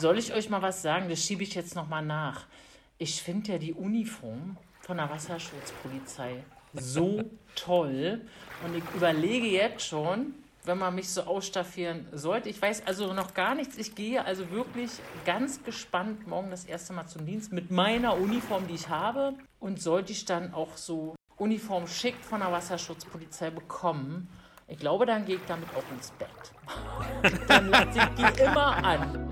soll ich euch mal was sagen? Das schiebe ich jetzt nochmal nach. Ich finde ja die Uniform von der Wasserschutzpolizei so toll. Und ich überlege jetzt schon, wenn man mich so ausstaffieren sollte. Ich weiß also noch gar nichts. Ich gehe also wirklich ganz gespannt morgen das erste Mal zum Dienst mit meiner Uniform, die ich habe. Und sollte ich dann auch so Uniform schick von der Wasserschutzpolizei bekommen, ich glaube, dann gehe ich damit auch ins Bett. dann lasse ich die immer an.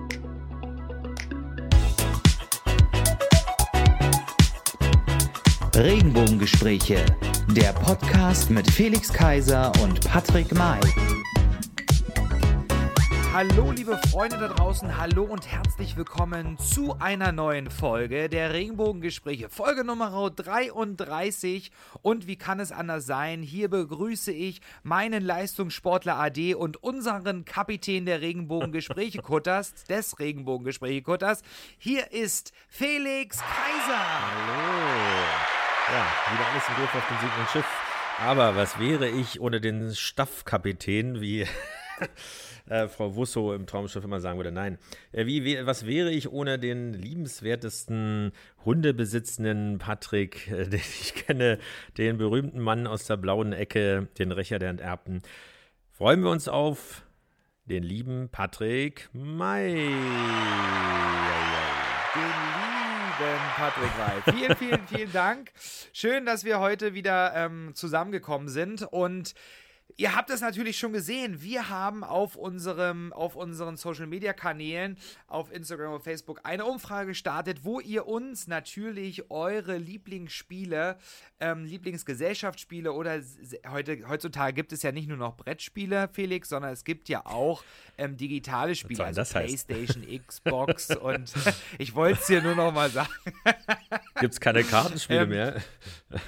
Regenbogengespräche, der Podcast mit Felix Kaiser und Patrick May. Hallo liebe Freunde da draußen, hallo und herzlich willkommen zu einer neuen Folge der Regenbogengespräche, Folge Nummer 33 und wie kann es anders sein, hier begrüße ich meinen Leistungssportler AD und unseren Kapitän der Regenbogengespräche Kutters, des Regenbogengespräche Kutters, hier ist Felix Kaiser. Hallo. Ja, wieder alles im Griff auf dem sinkenden Schiff. Aber was wäre ich ohne den Staffkapitän, wie äh, Frau Wusso im Traumschiff immer sagen würde? Nein. Äh, wie, was wäre ich ohne den liebenswertesten Hundebesitzenden Patrick, äh, den ich kenne, den berühmten Mann aus der blauen Ecke, den Rächer der Enterbten? Freuen wir uns auf den lieben Patrick May. Den Patrick May. Vielen, vielen, vielen Dank. Schön, dass wir heute wieder ähm, zusammengekommen sind und Ihr habt es natürlich schon gesehen. Wir haben auf, unserem, auf unseren Social Media Kanälen, auf Instagram und Facebook, eine Umfrage gestartet, wo ihr uns natürlich eure Lieblingsspiele, ähm, Lieblingsgesellschaftsspiele oder heute, heutzutage gibt es ja nicht nur noch Brettspiele, Felix, sondern es gibt ja auch ähm, digitale Spiele, also PlayStation, Xbox und ich wollte es dir nur noch mal sagen. gibt es keine Kartenspiele ähm, mehr?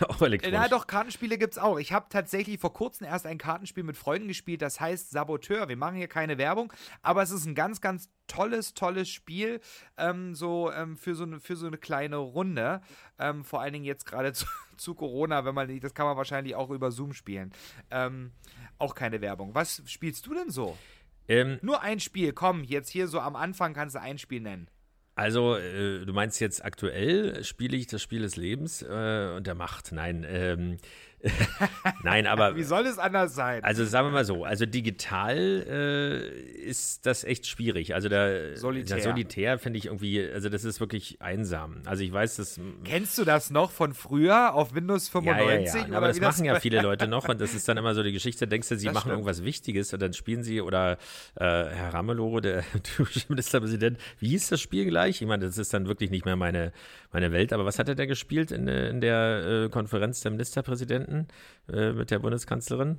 auch elektronisch. Ja, doch, Kartenspiele gibt es auch. Ich habe tatsächlich vor kurzem erst ein Kartenspiel Kartenspiel mit Freunden gespielt, das heißt Saboteur. Wir machen hier keine Werbung, aber es ist ein ganz, ganz tolles, tolles Spiel, ähm, so ähm, für, so eine, für so eine kleine Runde. Ähm, vor allen Dingen jetzt gerade zu, zu, Corona, wenn man das kann man wahrscheinlich auch über Zoom spielen. Ähm, auch keine Werbung. Was spielst du denn so? Ähm, Nur ein Spiel, komm, jetzt hier so am Anfang kannst du ein Spiel nennen. Also, äh, du meinst jetzt aktuell spiele ich das Spiel des Lebens äh, und der Macht? Nein, ähm, Nein, aber. Wie soll es anders sein? Also sagen wir mal so, also digital äh, ist das echt schwierig. Also der Solitär, der Solitär finde ich irgendwie, also das ist wirklich einsam. Also ich weiß, dass. Kennst du das noch von früher auf Windows 95? Ja, ja, ja. aber das machen das ja viele Leute noch und das ist dann immer so die Geschichte, denkst du, sie das machen stimmt. irgendwas Wichtiges und dann spielen sie oder äh, Herr Ramelow, der Ministerpräsident, wie hieß das Spiel gleich? Ich meine, das ist dann wirklich nicht mehr meine, meine Welt, aber was hat er da gespielt in, in der äh, Konferenz der Ministerpräsidenten? Präsidenten äh, mit der Bundeskanzlerin?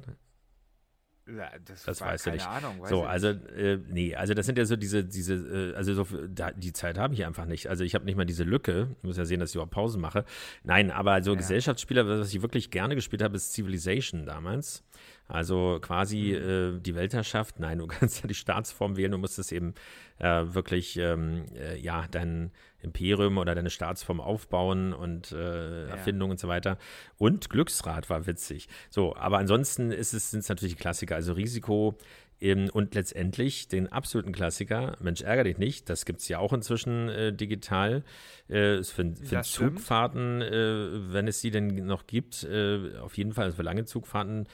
Ja, das, das weißt du nicht. Ahnung, so, also äh, nee, also das sind ja so diese, diese, äh, also so, da, die Zeit habe ich einfach nicht. Also ich habe nicht mal diese Lücke. Ich muss ja sehen, dass ich überhaupt Pausen mache. Nein, aber so ja. Gesellschaftsspieler, was ich wirklich gerne gespielt habe, ist Civilization damals. Also quasi mhm. äh, die Weltherrschaft. Nein, du kannst ja die Staatsform wählen. Du musst es eben äh, wirklich, ähm, äh, ja, dein Imperium oder deine Staatsform aufbauen und äh, ja. Erfindung und so weiter. Und Glücksrad war witzig. So, aber ansonsten ist es, sind es natürlich Klassiker. Also Risiko ähm, und letztendlich den absoluten Klassiker, Mensch, ärgere dich nicht, das gibt es ja auch inzwischen äh, digital. Äh, für, für Zugfahrten, äh, wenn es sie denn noch gibt, äh, auf jeden Fall also für lange Zugfahrten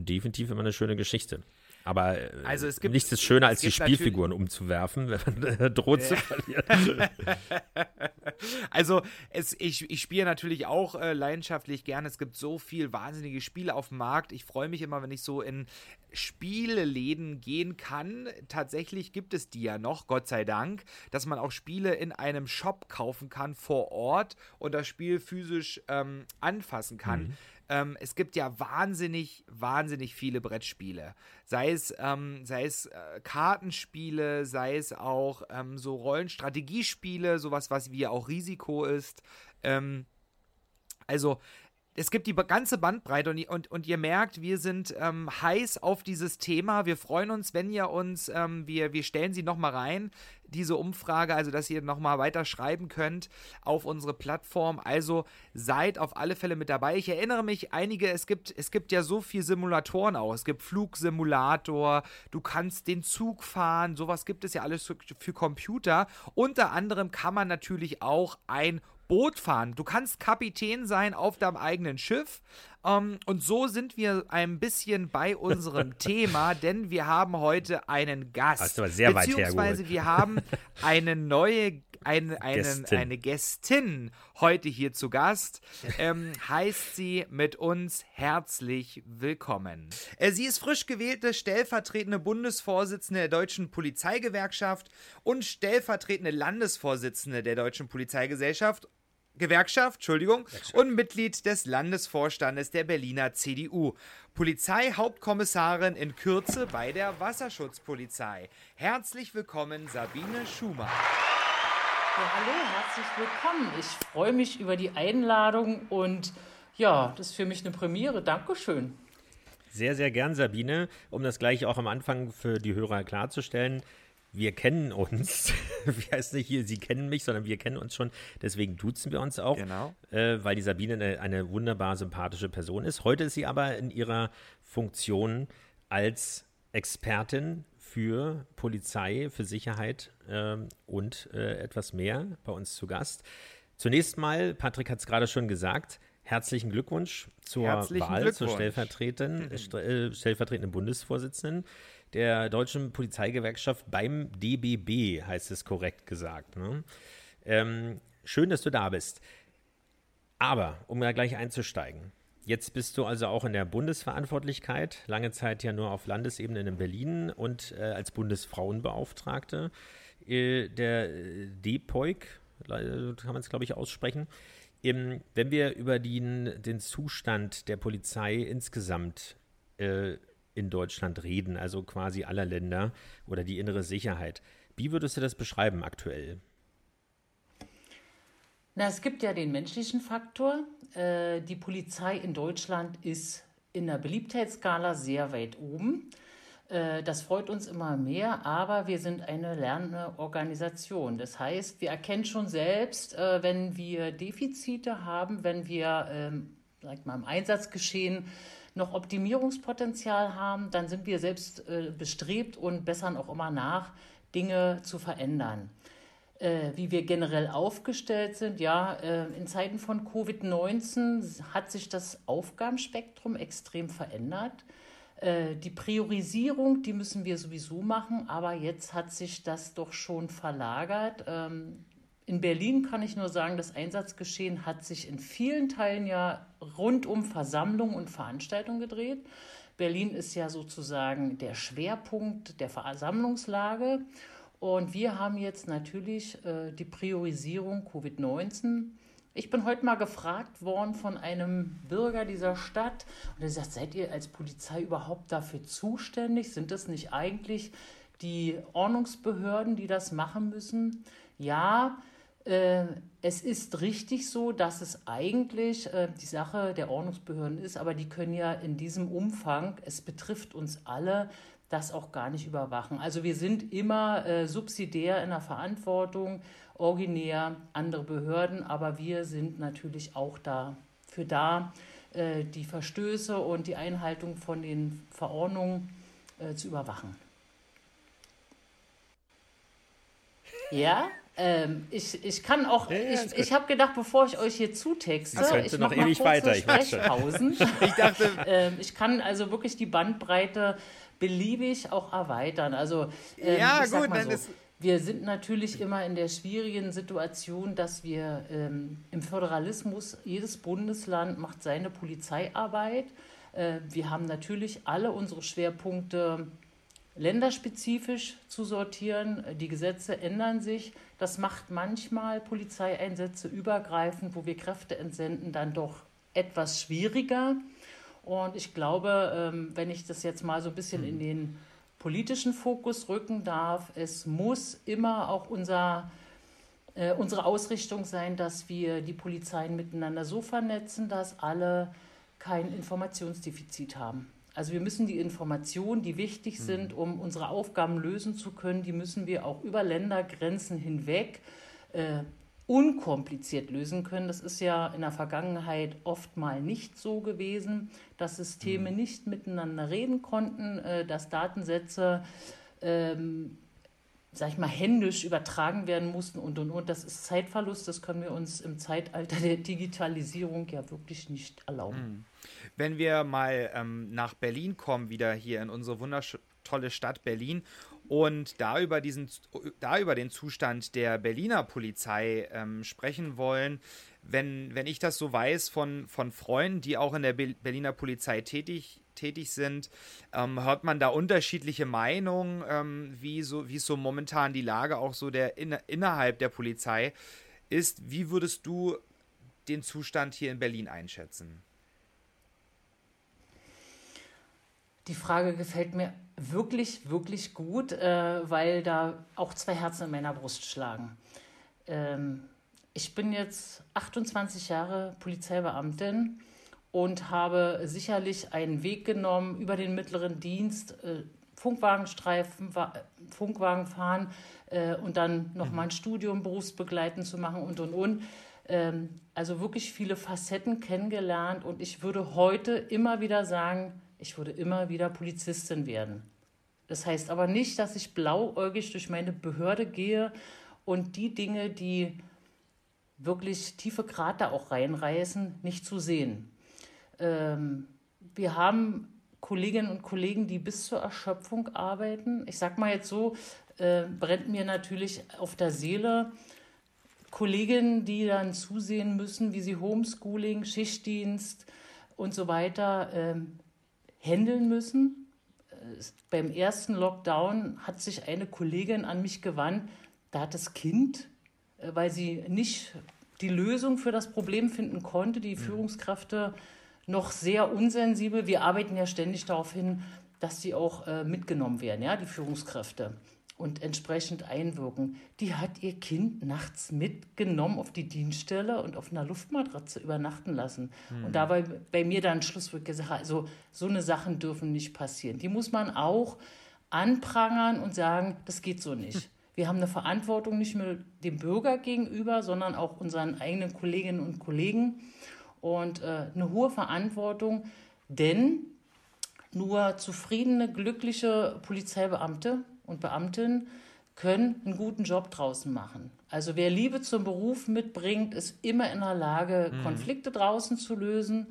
definitiv immer eine schöne Geschichte. Aber äh, also es gibt, nichts ist schöner, als die Spielfiguren umzuwerfen, wenn man äh, droht zu verlieren. also es, ich, ich spiele natürlich auch äh, leidenschaftlich gerne. Es gibt so viel wahnsinnige Spiele auf dem Markt. Ich freue mich immer, wenn ich so in Spieleläden gehen kann. Tatsächlich gibt es die ja noch, Gott sei Dank, dass man auch Spiele in einem Shop kaufen kann vor Ort und das Spiel physisch ähm, anfassen kann. Mhm. Ähm, es gibt ja wahnsinnig, wahnsinnig viele Brettspiele. Sei es, ähm, sei es äh, Kartenspiele, sei es auch ähm, so Rollenstrategiespiele, sowas, was wie auch Risiko ist. Ähm, also es gibt die ganze Bandbreite und, und, und ihr merkt, wir sind ähm, heiß auf dieses Thema. Wir freuen uns, wenn ihr uns, ähm, wir, wir stellen sie nochmal rein, diese Umfrage, also dass ihr nochmal weiter schreiben könnt auf unsere Plattform. Also seid auf alle Fälle mit dabei. Ich erinnere mich, einige, es gibt, es gibt ja so viele Simulatoren auch. Es gibt Flugsimulator, du kannst den Zug fahren, sowas gibt es ja alles für, für Computer. Unter anderem kann man natürlich auch ein Boot fahren. Du kannst Kapitän sein auf deinem eigenen Schiff. Um, ähm, und so sind wir ein bisschen bei unserem Thema, denn wir haben heute einen Gast. Das war sehr weit Beziehungsweise wir haben eine neue eine, einen, Gästin. eine Gästin heute hier zu Gast. Ähm, heißt sie mit uns herzlich willkommen. Äh, sie ist frisch gewählte stellvertretende Bundesvorsitzende der Deutschen Polizeigewerkschaft und stellvertretende Landesvorsitzende der Deutschen Polizeigesellschaft Gewerkschaft, Entschuldigung, und Mitglied des Landesvorstandes der Berliner CDU. Polizeihauptkommissarin in Kürze bei der Wasserschutzpolizei. Herzlich willkommen, Sabine Schumann. Ja, hallo, herzlich willkommen. Ich freue mich über die Einladung und ja, das ist für mich eine Premiere. Dankeschön. Sehr, sehr gern, Sabine. Um das gleich auch am Anfang für die Hörer klarzustellen wir kennen uns. Wie heißt nicht hier, sie kennen mich, sondern wir kennen uns schon. Deswegen duzen wir uns auch. Genau. Äh, weil die Sabine eine, eine, wunderbar sympathische Person ist. Heute ist sie aber in ihrer Funktion als Expertin für Polizei, für Sicherheit äh, und äh, etwas mehr bei uns zu Gast. Zunächst mal, Patrick hat es gerade schon gesagt, herzlichen Glückwunsch zur herzlichen Wahl Glückwunsch. zur stellvertretenden, äh, stellvertretenden Bundesvorsitzenden der Deutschen Polizeigewerkschaft beim DBB, heißt es korrekt gesagt. Ne? Ähm, schön, dass du da bist. Aber, um da gleich einzusteigen, jetzt bist du also auch in der Bundesverantwortlichkeit, lange Zeit ja nur auf Landesebene in Berlin und äh, als Bundesfrauenbeauftragte. Äh, der äh, DPOIK, kann man es glaube ich aussprechen. Im, wenn wir über den, den Zustand der Polizei insgesamt äh, in Deutschland reden, also quasi aller Länder oder die innere Sicherheit. Wie würdest du das beschreiben aktuell? Na, es gibt ja den menschlichen Faktor. Äh, die Polizei in Deutschland ist in der Beliebtheitsskala sehr weit oben. Äh, das freut uns immer mehr, aber wir sind eine lernende Organisation. Das heißt, wir erkennen schon selbst, äh, wenn wir Defizite haben, wenn wir ähm, sag mal, im Einsatzgeschehen noch Optimierungspotenzial haben, dann sind wir selbst äh, bestrebt und bessern auch immer nach, Dinge zu verändern. Äh, wie wir generell aufgestellt sind, ja, äh, in Zeiten von Covid-19 hat sich das Aufgabenspektrum extrem verändert. Die Priorisierung, die müssen wir sowieso machen, aber jetzt hat sich das doch schon verlagert. Ähm, in Berlin kann ich nur sagen, das Einsatzgeschehen hat sich in vielen Teilen ja rund um Versammlungen und Veranstaltungen gedreht. Berlin ist ja sozusagen der Schwerpunkt der Versammlungslage. Und wir haben jetzt natürlich äh, die Priorisierung Covid-19. Ich bin heute mal gefragt worden von einem Bürger dieser Stadt und er sagt, seid ihr als Polizei überhaupt dafür zuständig? Sind das nicht eigentlich die Ordnungsbehörden, die das machen müssen? Ja, es ist richtig so, dass es eigentlich äh, die Sache der Ordnungsbehörden ist, aber die können ja in diesem Umfang, es betrifft uns alle, das auch gar nicht überwachen. Also wir sind immer äh, subsidiär in der Verantwortung, originär andere Behörden, aber wir sind natürlich auch dafür da, äh, die Verstöße und die Einhaltung von den Verordnungen äh, zu überwachen. Ja? Ähm, ich, ich kann auch, ja, ja, ich, ich habe gedacht, bevor ich euch hier zutexte, ich noch ewig weiter. Ich, Sprechpausen. ich dachte, ähm, ich kann also wirklich die Bandbreite beliebig auch erweitern. Also ähm, ja, ich gut, mal so, wir sind natürlich immer in der schwierigen Situation, dass wir ähm, im Föderalismus, jedes Bundesland macht seine Polizeiarbeit. Äh, wir haben natürlich alle unsere Schwerpunkte länderspezifisch zu sortieren. Die Gesetze ändern sich. Das macht manchmal Polizeieinsätze übergreifend, wo wir Kräfte entsenden, dann doch etwas schwieriger. Und ich glaube, ähm, wenn ich das jetzt mal so ein bisschen in den politischen Fokus rücken darf, es muss immer auch unser äh, unsere Ausrichtung sein, dass wir die Polizeien miteinander so vernetzen, dass alle kein Informationsdefizit haben. Also wir müssen die Informationen, die wichtig sind, um unsere Aufgaben lösen zu können, die müssen wir auch über Ländergrenzen hinweg äh, unkompliziert lösen können. Das ist ja in der Vergangenheit oft mal nicht so gewesen, dass Systeme mhm. nicht miteinander reden konnten, äh, dass Datensätze ähm, sag ich mal, händisch übertragen werden mussten und und und. Das ist Zeitverlust, das können wir uns im Zeitalter der Digitalisierung ja wirklich nicht erlauben. Mhm. Wenn wir mal ähm, nach Berlin kommen, wieder hier in unsere wundertolle Stadt Berlin und da über, diesen, da über den Zustand der Berliner Polizei ähm, sprechen wollen, wenn, wenn ich das so weiß von, von Freunden, die auch in der Berliner Polizei tätig tätig sind. Ähm, hört man da unterschiedliche Meinungen, ähm, wie, so, wie so momentan die Lage auch so der in, innerhalb der Polizei ist? Wie würdest du den Zustand hier in Berlin einschätzen? Die Frage gefällt mir wirklich, wirklich gut, äh, weil da auch zwei Herzen in meiner Brust schlagen. Ähm, ich bin jetzt 28 Jahre Polizeibeamtin und habe sicherlich einen Weg genommen über den mittleren Dienst, äh, Funkwagenstreifen, Funkwagen fahren äh, und dann noch mhm. ein Studium berufsbegleitend zu machen und und und. Ähm, also wirklich viele Facetten kennengelernt und ich würde heute immer wieder sagen, ich würde immer wieder Polizistin werden. Das heißt aber nicht, dass ich blauäugig durch meine Behörde gehe und die Dinge, die wirklich tiefe Krater auch reinreißen, nicht zu sehen. Ähm, wir haben Kolleginnen und Kollegen, die bis zur Erschöpfung arbeiten. Ich sag mal jetzt so, äh, brennt mir natürlich auf der Seele. Kolleginnen, die dann zusehen müssen, wie sie Homeschooling, Schichtdienst und so weiter ähm, handeln müssen. Äh, beim ersten Lockdown hat sich eine Kollegin an mich gewandt, da hat das Kind, äh, weil sie nicht die Lösung für das Problem finden konnte, die mhm. Führungskräfte noch sehr unsensibel. Wir arbeiten ja ständig darauf hin, dass die auch äh, mitgenommen werden, ja, die Führungskräfte und entsprechend einwirken. Die hat ihr Kind nachts mitgenommen auf die Dienststelle und auf einer Luftmatratze übernachten lassen. Mhm. Und da war bei mir dann Schlusswort gesagt, also so eine Sachen dürfen nicht passieren. Die muss man auch anprangern und sagen, das geht so nicht. Wir haben eine Verantwortung nicht nur dem Bürger gegenüber, sondern auch unseren eigenen Kolleginnen und Kollegen und äh, eine hohe Verantwortung, denn nur zufriedene, glückliche Polizeibeamte und Beamtinnen können einen guten Job draußen machen. Also wer Liebe zum Beruf mitbringt, ist immer in der Lage, mhm. Konflikte draußen zu lösen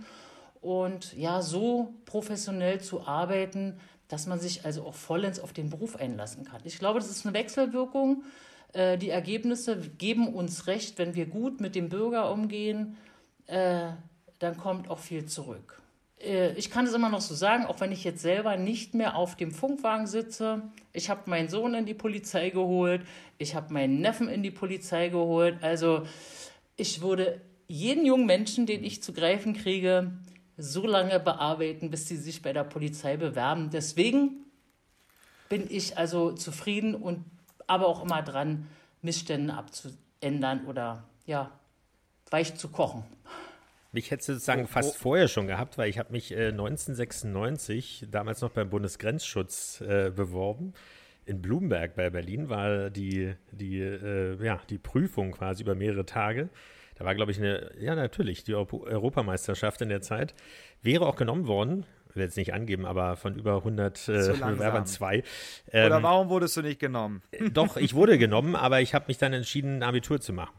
und ja, so professionell zu arbeiten, dass man sich also auch vollends auf den Beruf einlassen kann. Ich glaube, das ist eine Wechselwirkung. Äh, die Ergebnisse geben uns recht, wenn wir gut mit dem Bürger umgehen, äh, dann kommt auch viel zurück. Äh, ich kann es immer noch so sagen, auch wenn ich jetzt selber nicht mehr auf dem Funkwagen sitze. Ich habe meinen Sohn in die Polizei geholt, ich habe meinen Neffen in die Polizei geholt. Also ich würde jeden jungen Menschen, den ich zu greifen kriege, so lange bearbeiten, bis sie sich bei der Polizei bewerben. Deswegen bin ich also zufrieden und aber auch immer dran, Missstände abzuändern oder ja, weich zu kochen. Mich hätte sozusagen oh, fast oh. vorher schon gehabt, weil ich habe mich äh, 1996 damals noch beim Bundesgrenzschutz äh, beworben. In Blumberg bei Berlin war die, die, äh, ja, die Prüfung quasi über mehrere Tage. Da war, glaube ich, eine, ja, natürlich, die Europameisterschaft in der Zeit. Wäre auch genommen worden, will jetzt nicht angeben, aber von über 100 äh, Bewerbern zwei. Ähm, Oder warum wurdest du nicht genommen? Doch, ich wurde genommen, aber ich habe mich dann entschieden, ein Abitur zu machen.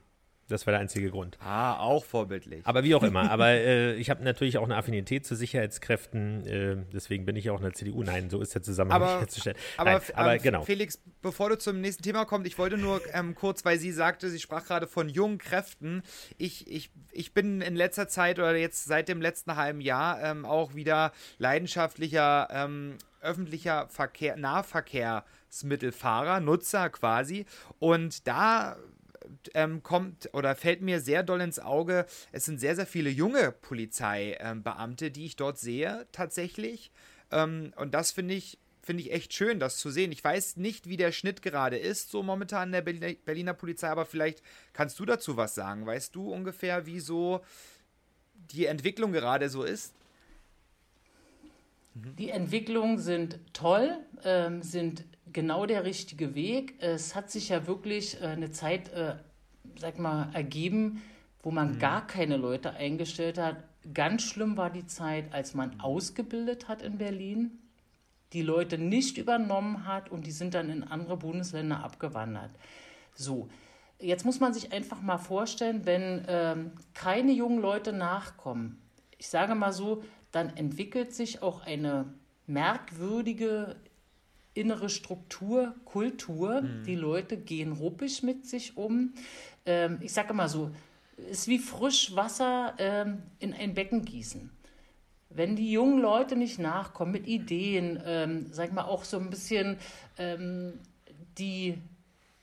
Das war der einzige Grund. Ah, auch vorbildlich. Aber wie auch immer. Aber äh, ich habe natürlich auch eine Affinität zu Sicherheitskräften. Äh, deswegen bin ich auch in der CDU. Nein, so ist der Zusammenhang aber, herzustellen. Aber, Nein, aber ähm, genau. Felix, bevor du zum nächsten Thema kommst, ich wollte nur ähm, kurz, weil sie sagte, sie sprach gerade von jungen Kräften. Ich, ich, ich bin in letzter Zeit oder jetzt seit dem letzten halben Jahr ähm, auch wieder leidenschaftlicher ähm, öffentlicher Verkehr, Nahverkehrsmittelfahrer, Nutzer quasi. Und da ähm, kommt oder fällt mir sehr doll ins Auge, es sind sehr, sehr viele junge Polizeibeamte, ähm, die ich dort sehe, tatsächlich. Ähm, und das finde ich, finde ich echt schön, das zu sehen. Ich weiß nicht, wie der Schnitt gerade ist, so momentan in der Berliner, Berliner Polizei, aber vielleicht kannst du dazu was sagen. Weißt du ungefähr, wie so die Entwicklung gerade so ist? Die Entwicklungen sind toll, ähm, sind genau der richtige Weg. Es hat sich ja wirklich äh, eine Zeit, äh, sag mal, ergeben, wo man mhm. gar keine Leute eingestellt hat. Ganz schlimm war die Zeit, als man ausgebildet hat in Berlin, die Leute nicht übernommen hat und die sind dann in andere Bundesländer abgewandert. So, jetzt muss man sich einfach mal vorstellen, wenn ähm, keine jungen Leute nachkommen, ich sage mal so, dann entwickelt sich auch eine merkwürdige innere Struktur, Kultur. Mhm. Die Leute gehen ruppig mit sich um. Ähm, ich sage immer so, es ist wie Frischwasser ähm, in ein Becken gießen. Wenn die jungen Leute nicht nachkommen mit Ideen, ähm, sag mal auch so ein bisschen ähm, die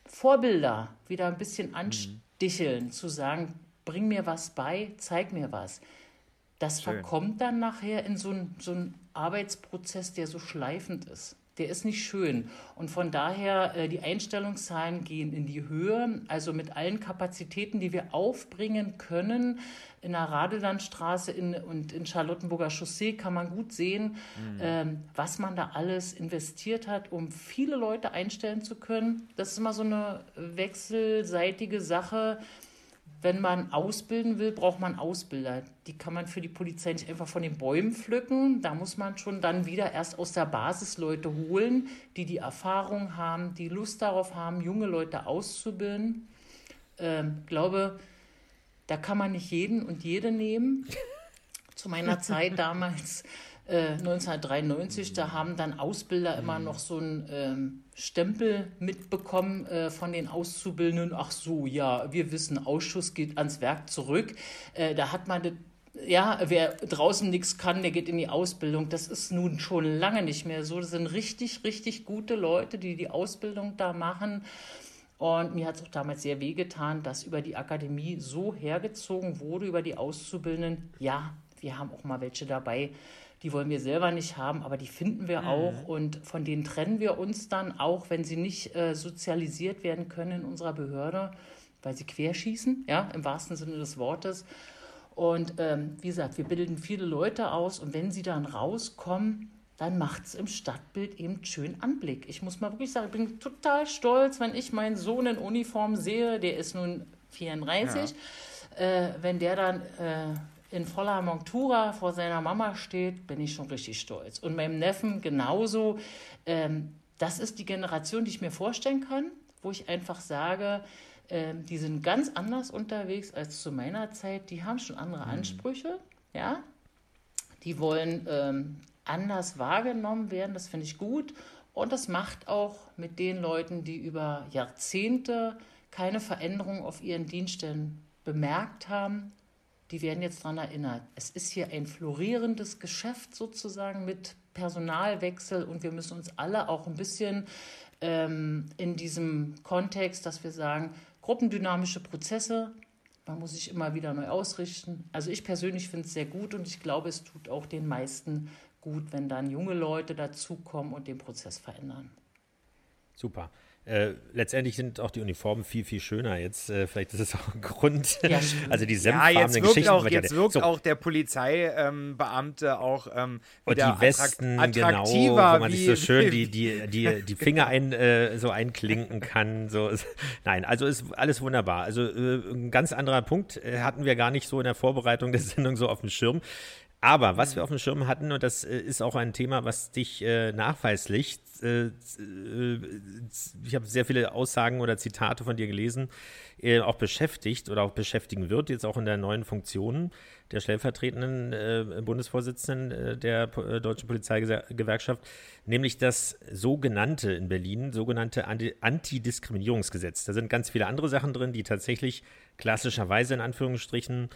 Vorbilder wieder ein bisschen mhm. ansticheln, mhm. zu sagen, bring mir was bei, zeig mir was. Das Schön. verkommt dann nachher in so einen so Arbeitsprozess, der so schleifend ist der ist nicht schön. Und von daher, äh, die Einstellungszahlen gehen in die Höhe. Also mit allen Kapazitäten, die wir aufbringen können, in der Radelandstraße in, und in Charlottenburger Chaussee kann man gut sehen, mhm. ähm, was man da alles investiert hat, um viele Leute einstellen zu können. Das ist immer so eine wechselseitige Sache wenn man ausbilden will, braucht man Ausbilder. Die kann man für die Polizei nicht einfach von den Bäumen pflücken. Da muss man schon dann wieder erst aus der Basis Leute holen, die die Erfahrung haben, die Lust darauf haben, junge Leute auszubilden. Ähm, glaube, da kann man nicht jeden und jede nehmen. Zu meiner Zeit damals 1993, äh, da haben dann Ausbilder immer noch so einen ähm, Stempel mitbekommen äh, von den Auszubildenden. Ach so, ja, wir wissen, Ausschuss geht ans Werk zurück. Äh, da hat man ja, wer draußen nichts kann, der geht in die Ausbildung. Das ist nun schon lange nicht mehr so. Das sind richtig, richtig gute Leute, die die Ausbildung da machen. Und mir hat es auch damals sehr wehgetan, dass über die Akademie so hergezogen wurde, über die Auszubildenden. Ja, wir haben auch mal welche dabei, die wollen wir selber nicht haben, aber die finden wir mhm. auch und von denen trennen wir uns dann, auch wenn sie nicht äh, sozialisiert werden können in unserer Behörde, weil sie querschießen, ja, im wahrsten Sinne des Wortes. Und ähm, wie gesagt, wir bilden viele Leute aus und wenn sie dann rauskommen, dann macht es im Stadtbild eben schön Anblick. Ich muss mal wirklich sagen, ich bin total stolz, wenn ich meinen Sohn in Uniform sehe, der ist nun 34, ja. äh, wenn der dann äh, in voller Montura vor seiner Mama steht, bin ich schon richtig stolz. Und meinem Neffen genauso. Ähm, das ist die Generation, die ich mir vorstellen kann, wo ich einfach sage, ähm, die sind ganz anders unterwegs als zu meiner Zeit. Die haben schon andere mhm. Ansprüche, ja. Die wollen ähm, anders wahrgenommen werden. Das finde ich gut. Und das macht auch mit den Leuten, die über Jahrzehnte keine Veränderung auf ihren Dienststellen bemerkt haben, die werden jetzt daran erinnert. Es ist hier ein florierendes Geschäft sozusagen mit Personalwechsel und wir müssen uns alle auch ein bisschen ähm, in diesem Kontext, dass wir sagen, gruppendynamische Prozesse, man muss sich immer wieder neu ausrichten. Also ich persönlich finde es sehr gut und ich glaube, es tut auch den meisten gut, wenn dann junge Leute dazukommen und den Prozess verändern. Super. Äh, letztendlich sind auch die Uniformen viel, viel schöner jetzt. Äh, vielleicht ist es auch ein Grund. Ja, also die senffarbenen ja, jetzt wirkt Geschichten. Auch, jetzt wirkt so. auch der Polizeibeamte ähm, auch ähm, Und die Westen, genau, wo man sich so schön die, die, die, die Finger ein, äh, so einklinken kann. So. Nein, also ist alles wunderbar. Also äh, ein ganz anderer Punkt äh, hatten wir gar nicht so in der Vorbereitung der Sendung so auf dem Schirm. Aber was wir auf dem Schirm hatten, und das äh, ist auch ein Thema, was dich äh, nachweislich, äh, äh ich habe sehr viele Aussagen oder Zitate von dir gelesen, äh, auch beschäftigt oder auch beschäftigen wird, jetzt auch in der neuen Funktion der stellvertretenden äh, Bundesvorsitzenden der Deutschen Polizeigewerkschaft, nämlich das sogenannte in Berlin, sogenannte Antidiskriminierungsgesetz. Da sind ganz viele andere Sachen drin, die tatsächlich klassischerweise in Anführungsstrichen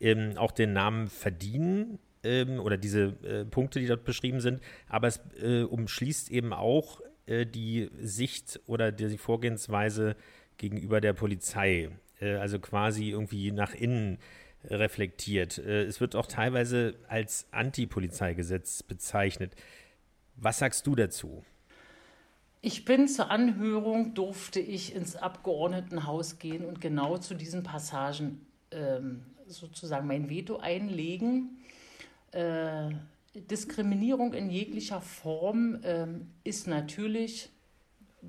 ähm, auch den Namen verdienen, ähm, oder diese äh, Punkte, die dort beschrieben sind, aber es äh, umschließt eben auch äh, die Sicht oder die Vorgehensweise gegenüber der Polizei, äh, also quasi irgendwie nach innen reflektiert. Äh, es wird auch teilweise als Anti-Polizeigesetz bezeichnet. Was sagst du dazu? Ich bin zur Anhörung, durfte ich ins Abgeordnetenhaus gehen und genau zu diesen Passagen ähm, sozusagen mein Veto einlegen. Äh, Diskriminierung in jeglicher Form äh, ist natürlich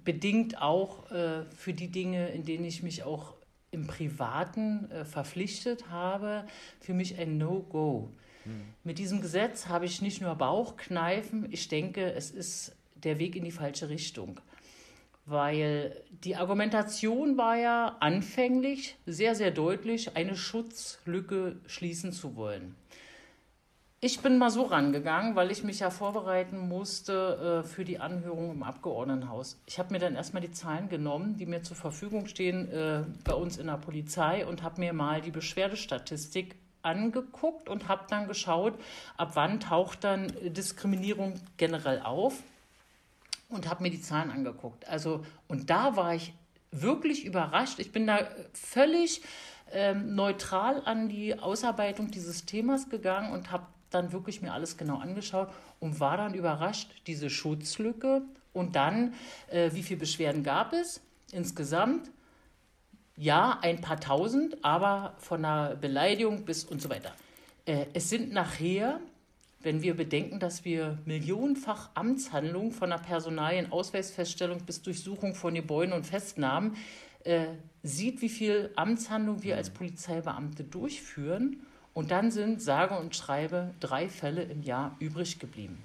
bedingt auch äh, für die Dinge, in denen ich mich auch im Privaten äh, verpflichtet habe, für mich ein No-Go. Hm. Mit diesem Gesetz habe ich nicht nur Bauchkneifen, ich denke, es ist der Weg in die falsche Richtung. Weil die Argumentation war ja anfänglich sehr, sehr deutlich, eine Schutzlücke schließen zu wollen. Ich bin mal so rangegangen, weil ich mich ja vorbereiten musste äh, für die Anhörung im Abgeordnetenhaus. Ich habe mir dann erstmal die Zahlen genommen, die mir zur Verfügung stehen äh, bei uns in der Polizei und habe mir mal die Beschwerdestatistik angeguckt und habe dann geschaut, ab wann taucht dann Diskriminierung generell auf und habe mir die Zahlen angeguckt. Also, und da war ich wirklich überrascht. Ich bin da völlig ähm, neutral an die Ausarbeitung dieses Themas gegangen und habe dann wirklich mir alles genau angeschaut und war dann überrascht, diese Schutzlücke und dann, äh, wie viele Beschwerden gab es insgesamt? Ja, ein paar tausend, aber von einer Beleidigung bis und so weiter. Äh, es sind nachher wenn wir bedenken, dass wir millionenfach Amtshandlungen von der Personalienausweisfeststellung bis Durchsuchung von Gebäuden und Festnahmen äh, sieht, wie viel Amtshandlungen wir als Polizeibeamte durchführen. Und dann sind sage und schreibe drei Fälle im Jahr übrig geblieben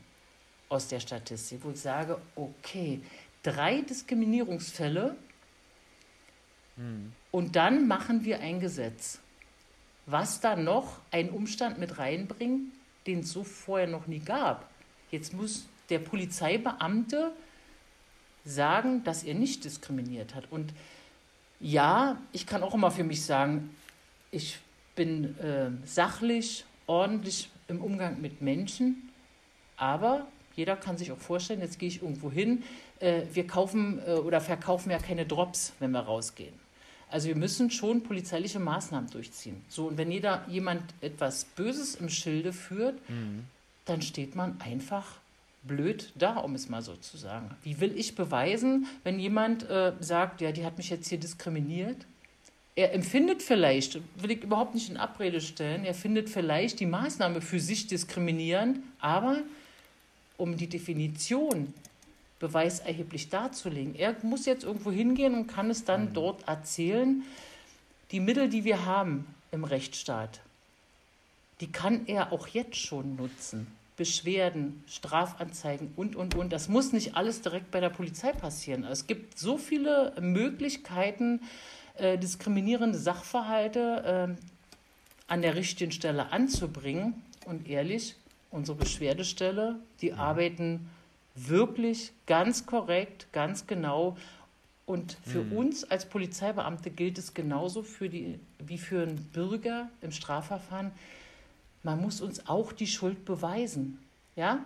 aus der Statistik, wo ich sage, okay, drei Diskriminierungsfälle hm. und dann machen wir ein Gesetz. Was da noch einen Umstand mit reinbringt, den es so vorher noch nie gab. Jetzt muss der Polizeibeamte sagen, dass er nicht diskriminiert hat. Und ja, ich kann auch immer für mich sagen, ich bin äh, sachlich, ordentlich im Umgang mit Menschen, aber jeder kann sich auch vorstellen, jetzt gehe ich irgendwo hin, äh, wir kaufen äh, oder verkaufen ja keine Drops, wenn wir rausgehen. Also wir müssen schon polizeiliche Maßnahmen durchziehen. So, und wenn jeder jemand etwas Böses im Schilde führt, mhm. dann steht man einfach blöd da, um es mal so zu sagen. Wie will ich beweisen, wenn jemand äh, sagt, ja, die hat mich jetzt hier diskriminiert? Er empfindet vielleicht, will ich überhaupt nicht in Abrede stellen, er findet vielleicht die Maßnahme für sich diskriminierend, aber um die Definition beweiserheblich darzulegen. Er muss jetzt irgendwo hingehen und kann es dann mhm. dort erzählen. Die Mittel, die wir haben im Rechtsstaat, die kann er auch jetzt schon nutzen. Beschwerden, Strafanzeigen und, und, und. Das muss nicht alles direkt bei der Polizei passieren. Es gibt so viele Möglichkeiten, äh, diskriminierende Sachverhalte äh, an der richtigen Stelle anzubringen. Und ehrlich, unsere Beschwerdestelle, die arbeiten wirklich ganz korrekt, ganz genau. Und für mhm. uns als Polizeibeamte gilt es genauso für die, wie für einen Bürger im Strafverfahren. Man muss uns auch die Schuld beweisen. Ja?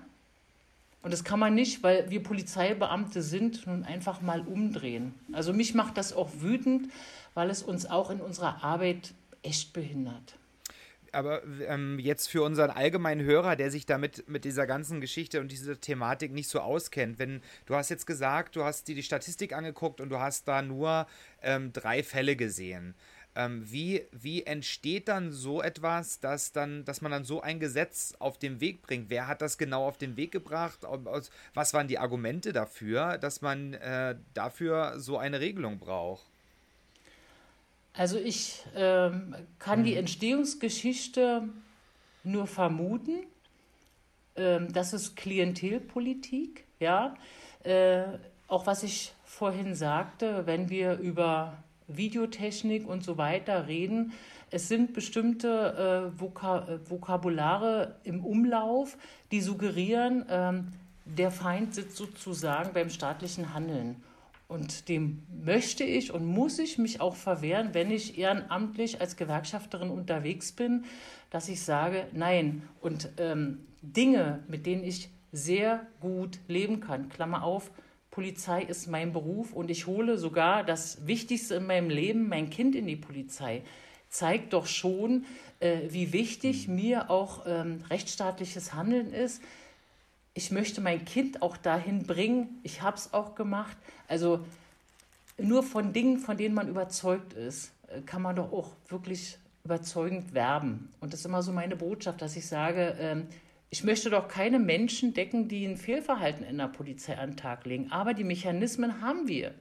Und das kann man nicht, weil wir Polizeibeamte sind, nun einfach mal umdrehen. Also mich macht das auch wütend, weil es uns auch in unserer Arbeit echt behindert aber ähm, jetzt für unseren allgemeinen Hörer, der sich damit mit dieser ganzen Geschichte und dieser Thematik nicht so auskennt, wenn du hast jetzt gesagt, du hast dir die Statistik angeguckt und du hast da nur ähm, drei Fälle gesehen. Ähm, wie, wie entsteht dann so etwas, dass, dann, dass man dann so ein Gesetz auf den Weg bringt? Wer hat das genau auf den Weg gebracht? Was waren die Argumente dafür, dass man äh, dafür so eine Regelung braucht? Also ich ähm, kann mhm. die Entstehungsgeschichte nur vermuten. Ähm, das ist Klientelpolitik, ja. Äh, auch was ich vorhin sagte, wenn wir über Videotechnik und so weiter reden, es sind bestimmte äh, Voka Vokabulare im Umlauf, die suggerieren, ähm, der Feind sitzt sozusagen beim staatlichen Handeln. Und dem möchte ich und muss ich mich auch verwehren, wenn ich ehrenamtlich als Gewerkschafterin unterwegs bin, dass ich sage, nein. Und ähm, Dinge, mit denen ich sehr gut leben kann, Klammer auf, Polizei ist mein Beruf und ich hole sogar das Wichtigste in meinem Leben, mein Kind in die Polizei, zeigt doch schon, äh, wie wichtig mhm. mir auch ähm, rechtsstaatliches Handeln ist ich möchte mein Kind auch dahin bringen. Ich habe es auch gemacht. Also nur von Dingen, von denen man überzeugt ist, äh, kann man doch auch wirklich überzeugend werben. Und das ist immer so meine Botschaft, dass ich sage, ähm, ich möchte doch keine Menschen decken, die ein Fehlverhalten in der Polizei an den Tag legen. Aber die Mechanismen haben wir.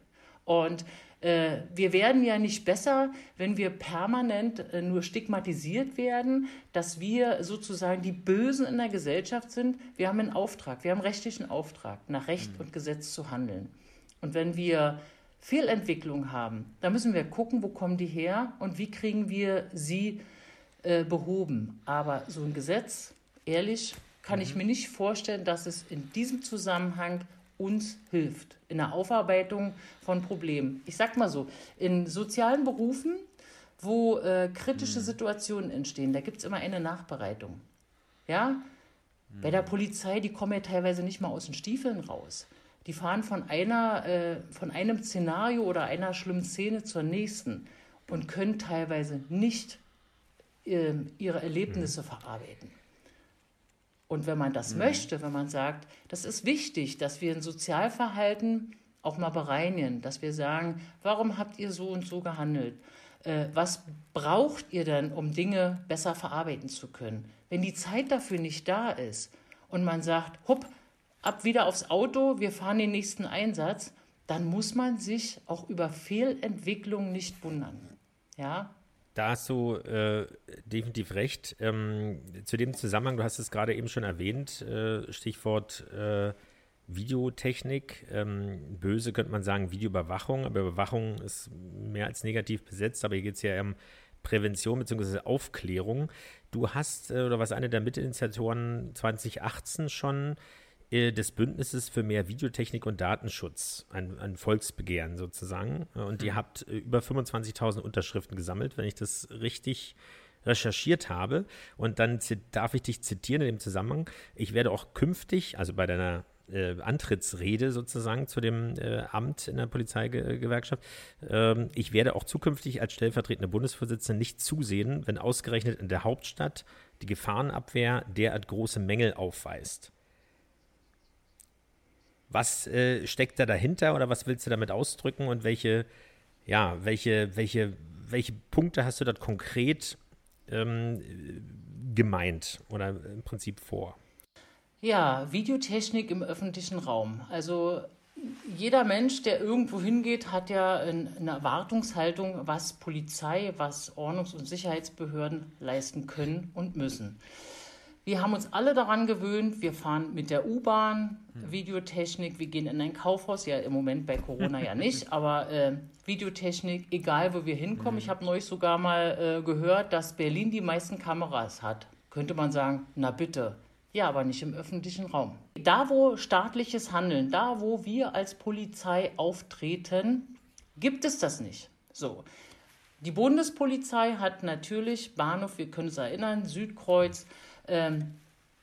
Und wir werden ja nicht besser, wenn wir permanent äh, nur stigmatisiert werden, dass wir sozusagen die Bösen in der Gesellschaft sind. Wir haben einen Auftrag, wir haben rechtlichen Auftrag, nach Recht mhm. und Gesetz zu handeln. Und wenn wir Fehlentwicklung haben, dann müssen wir gucken, wo kommen die her und wie kriegen wir sie äh, behoben. Aber so ein Gesetz, ehrlich, kann mhm. ich mir nicht vorstellen, dass es in diesem Zusammenhang uns hilft in der Aufarbeitung von Problemen. Ich sag mal so, in sozialen Berufen, wo äh, kritische mhm. Situationen entstehen, da gibt es immer eine Nachbereitung. Ja? Mhm. Bei der Polizei, die kommen ja teilweise nicht mal aus den Stiefeln raus. Die fahren von, einer, äh, von einem Szenario oder einer schlimmen Szene zur nächsten und können teilweise nicht äh, ihre Erlebnisse mhm. verarbeiten. Und wenn man das mhm. möchte, wenn man sagt, das ist wichtig, dass wir ein Sozialverhalten auch mal bereinigen, dass wir sagen, warum habt ihr so und so gehandelt? Äh, was braucht ihr denn, um Dinge besser verarbeiten zu können? Wenn die Zeit dafür nicht da ist und man sagt, hopp, ab wieder aufs Auto, wir fahren den nächsten Einsatz, dann muss man sich auch über Fehlentwicklung nicht wundern. Ja, da hast du äh, definitiv recht. Ähm, zu dem Zusammenhang, du hast es gerade eben schon erwähnt, äh, Stichwort äh, Videotechnik. Ähm, böse könnte man sagen Videoüberwachung, aber Überwachung ist mehr als negativ besetzt, aber hier geht es ja um Prävention bzw. Aufklärung. Du hast, äh, oder was eine der Mitinitiatoren 2018 schon des Bündnisses für mehr Videotechnik und Datenschutz, ein, ein Volksbegehren sozusagen. Und ihr mhm. habt äh, über 25.000 Unterschriften gesammelt, wenn ich das richtig recherchiert habe. Und dann darf ich dich zitieren in dem Zusammenhang. Ich werde auch künftig, also bei deiner äh, Antrittsrede sozusagen zu dem äh, Amt in der Polizeigewerkschaft. Ähm, ich werde auch zukünftig als stellvertretende Bundesvorsitzende nicht zusehen, wenn ausgerechnet in der Hauptstadt die Gefahrenabwehr derart große Mängel aufweist. Was äh, steckt da dahinter oder was willst du damit ausdrücken und welche, ja, welche, welche, welche Punkte hast du dort konkret ähm, gemeint oder im Prinzip vor? Ja, Videotechnik im öffentlichen Raum. Also jeder Mensch, der irgendwo hingeht, hat ja eine Erwartungshaltung, was Polizei, was Ordnungs- und Sicherheitsbehörden leisten können und müssen. Wir haben uns alle daran gewöhnt, wir fahren mit der U-Bahn, hm. Videotechnik, wir gehen in ein Kaufhaus, ja im Moment bei Corona ja nicht, aber äh, Videotechnik, egal wo wir hinkommen. Ich hm. habe neulich sogar mal äh, gehört, dass Berlin die meisten Kameras hat. Könnte man sagen, na bitte. Ja, aber nicht im öffentlichen Raum. Da, wo staatliches Handeln, da, wo wir als Polizei auftreten, gibt es das nicht. So. Die Bundespolizei hat natürlich Bahnhof, wir können es erinnern, Südkreuz, ähm,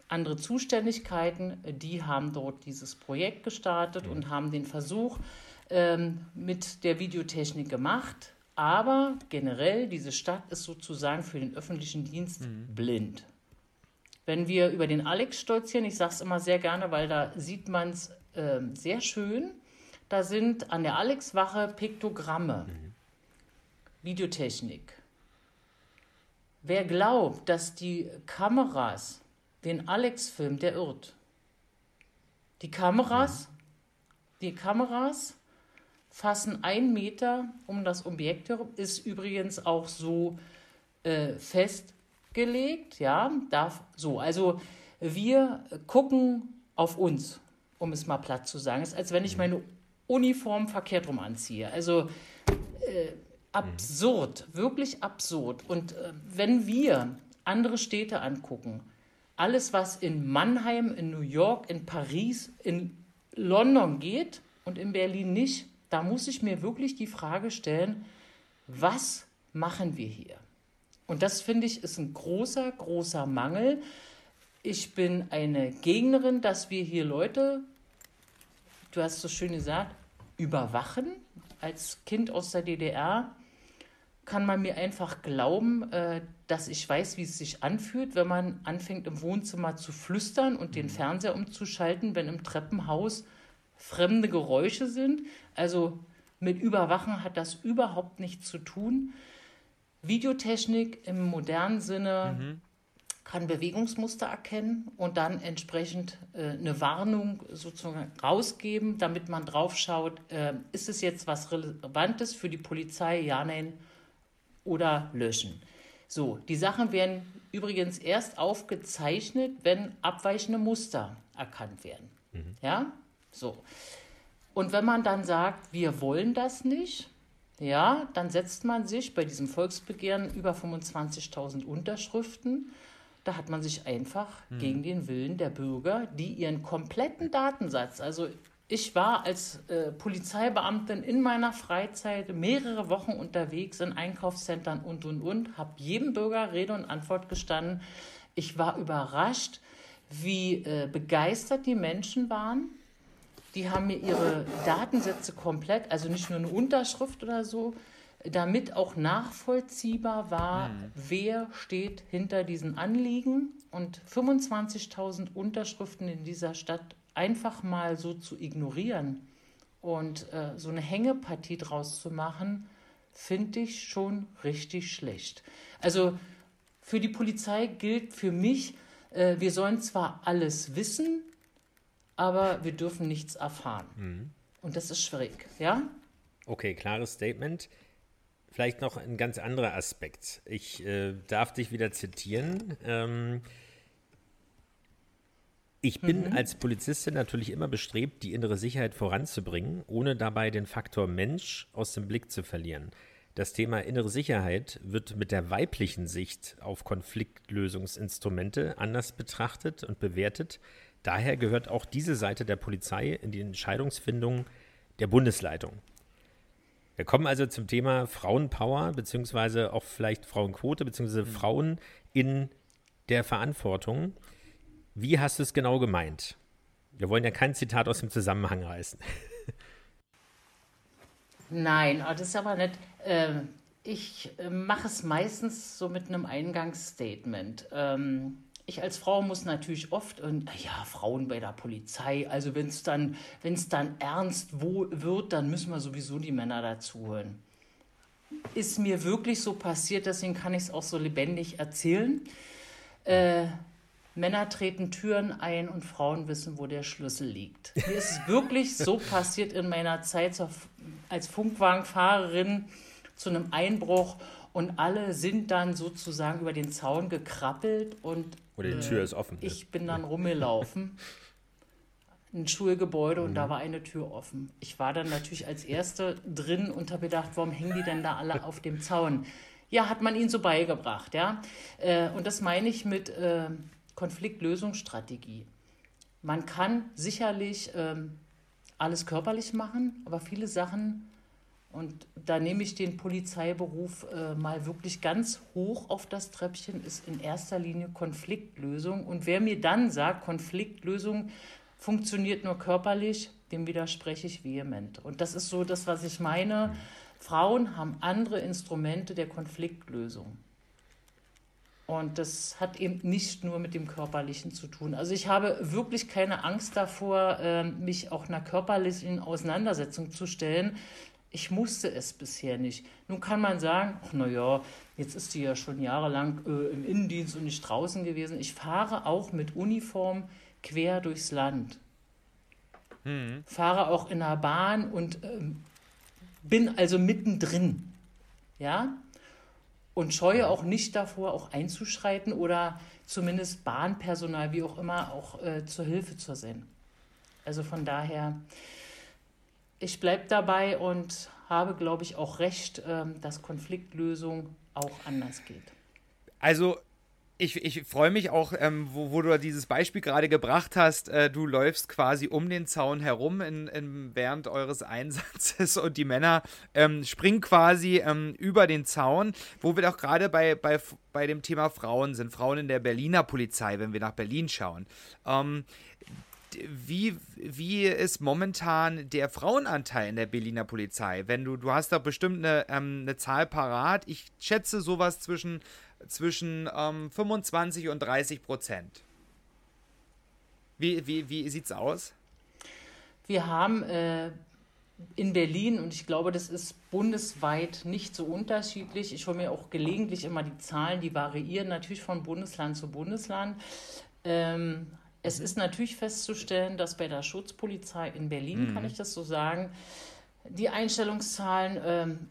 andere Zuständigkeiten, die haben dort dieses Projekt gestartet und haben den Versuch ähm, mit der Videotechnik gemacht. Aber generell, diese Stadt ist sozusagen für den öffentlichen Dienst mhm. blind. Wenn wir über den Alex stolzieren, ich sage es immer sehr gerne, weil da sieht man es äh, sehr schön, da sind an der Alex-Wache Piktogramme, mhm. Videotechnik. Wer glaubt, dass die Kameras den Alex filmen, der irrt. Die Kameras, die Kameras fassen einen Meter um das Objekt herum, ist übrigens auch so äh, festgelegt, ja, darf so. Also wir gucken auf uns, um es mal platt zu sagen. Es ist, als wenn ich mhm. meine Uniform verkehrt rum anziehe. Also äh, absurd, wirklich absurd. Und äh, wenn wir andere Städte angucken, alles, was in Mannheim, in New York, in Paris, in London geht und in Berlin nicht, da muss ich mir wirklich die Frage stellen, was machen wir hier? Und das finde ich ist ein großer, großer Mangel. Ich bin eine Gegnerin, dass wir hier Leute, du hast so schön gesagt, überwachen. Als Kind aus der DDR kann man mir einfach glauben, äh, dass ich weiß, wie es sich anfühlt, wenn man anfängt im Wohnzimmer zu flüstern und den Fernseher umzuschalten, wenn im Treppenhaus fremde Geräusche sind. Also mit Überwachen hat das überhaupt nichts zu tun. Videotechnik im modernen Sinne mhm. kann Bewegungsmuster erkennen und dann entsprechend äh, eine Warnung sozusagen rausgeben, damit man drauf schaut, äh, ist es jetzt was Relevantes für die Polizei, ja, nein oder löschen. So, die Sachen werden übrigens erst aufgezeichnet, wenn abweichende Muster erkannt werden. Mhm. Ja, so. Und wenn man dann sagt, wir wollen das nicht, ja, dann setzt man sich bei diesem Volksbegehren über 25.000 Unterschriften. Da hat man sich einfach mhm. gegen den Willen der Bürger, die ihren kompletten Datensatz, also ich war als äh, Polizeibeamtin in meiner Freizeit mehrere Wochen unterwegs in Einkaufszentren und und und, habe jedem Bürger Rede und Antwort gestanden. Ich war überrascht, wie äh, begeistert die Menschen waren. Die haben mir ihre Datensätze komplett, also nicht nur eine Unterschrift oder so, damit auch nachvollziehbar war, mhm. wer steht hinter diesen Anliegen. Und 25.000 Unterschriften in dieser Stadt einfach mal so zu ignorieren und äh, so eine Hängepartie draus zu machen, finde ich schon richtig schlecht. Also für die Polizei gilt für mich, äh, wir sollen zwar alles wissen, aber wir dürfen nichts erfahren. Mhm. Und das ist schwierig, ja? Okay, klares Statement. Vielleicht noch ein ganz anderer Aspekt. Ich äh, darf dich wieder zitieren. Ähm, ich bin mhm. als Polizistin natürlich immer bestrebt, die innere Sicherheit voranzubringen, ohne dabei den Faktor Mensch aus dem Blick zu verlieren. Das Thema innere Sicherheit wird mit der weiblichen Sicht auf Konfliktlösungsinstrumente anders betrachtet und bewertet. Daher gehört auch diese Seite der Polizei in die Entscheidungsfindung der Bundesleitung. Wir kommen also zum Thema Frauenpower, beziehungsweise auch vielleicht Frauenquote, beziehungsweise mhm. Frauen in der Verantwortung. Wie hast du es genau gemeint? Wir wollen ja kein Zitat aus dem Zusammenhang reißen. Nein, das ist aber nicht. Äh, ich äh, mache es meistens so mit einem Eingangsstatement. Ähm, ich als Frau muss natürlich oft, und ja, Frauen bei der Polizei, also wenn es dann, wenn's dann ernst wird, dann müssen wir sowieso die Männer dazuholen. Ist mir wirklich so passiert, deswegen kann ich es auch so lebendig erzählen. Äh, Männer treten Türen ein und Frauen wissen, wo der Schlüssel liegt. Mir ist es wirklich so passiert in meiner Zeit als Funkwagenfahrerin zu einem Einbruch und alle sind dann sozusagen über den Zaun gekrabbelt und oder die äh, Tür ist offen. Ich bin dann rumgelaufen. Ein Schulgebäude und mhm. da war eine Tür offen. Ich war dann natürlich als Erste drin und habe gedacht, warum hängen die denn da alle auf dem Zaun? Ja, hat man ihnen so beigebracht, ja. Äh, und das meine ich mit äh, Konfliktlösungsstrategie. Man kann sicherlich ähm, alles körperlich machen, aber viele Sachen, und da nehme ich den Polizeiberuf äh, mal wirklich ganz hoch auf das Treppchen, ist in erster Linie Konfliktlösung. Und wer mir dann sagt, Konfliktlösung funktioniert nur körperlich, dem widerspreche ich vehement. Und das ist so das, was ich meine. Frauen haben andere Instrumente der Konfliktlösung. Und das hat eben nicht nur mit dem Körperlichen zu tun. Also ich habe wirklich keine Angst davor, ähm, mich auch einer körperlichen Auseinandersetzung zu stellen. Ich musste es bisher nicht. Nun kann man sagen, ach naja, jetzt ist die ja schon jahrelang äh, im Innendienst und nicht draußen gewesen. Ich fahre auch mit Uniform quer durchs Land. Mhm. Fahre auch in der Bahn und ähm, bin also mittendrin. Ja, und scheue auch nicht davor, auch einzuschreiten oder zumindest Bahnpersonal, wie auch immer, auch äh, zur Hilfe zu sein. Also von daher, ich bleibe dabei und habe, glaube ich, auch recht, ähm, dass Konfliktlösung auch anders geht. Also ich, ich freue mich auch, ähm, wo, wo, du dieses Beispiel gerade gebracht hast. Äh, du läufst quasi um den Zaun herum in, in, während eures Einsatzes und die Männer ähm, springen quasi ähm, über den Zaun, wo wir doch gerade bei, bei, bei dem Thema Frauen sind. Frauen in der Berliner Polizei, wenn wir nach Berlin schauen. Ähm, wie, wie ist momentan der Frauenanteil in der Berliner Polizei? Wenn du, du hast da bestimmt eine, ähm, eine Zahl parat. Ich schätze sowas zwischen, zwischen ähm, 25 und 30 Prozent. Wie, wie, wie sieht's aus? Wir haben äh, in Berlin, und ich glaube, das ist bundesweit nicht so unterschiedlich. Ich hole mir auch gelegentlich immer die Zahlen, die variieren natürlich von Bundesland zu Bundesland. Ähm, es ist natürlich festzustellen, dass bei der Schutzpolizei in Berlin, mhm. kann ich das so sagen, die Einstellungszahlen ähm,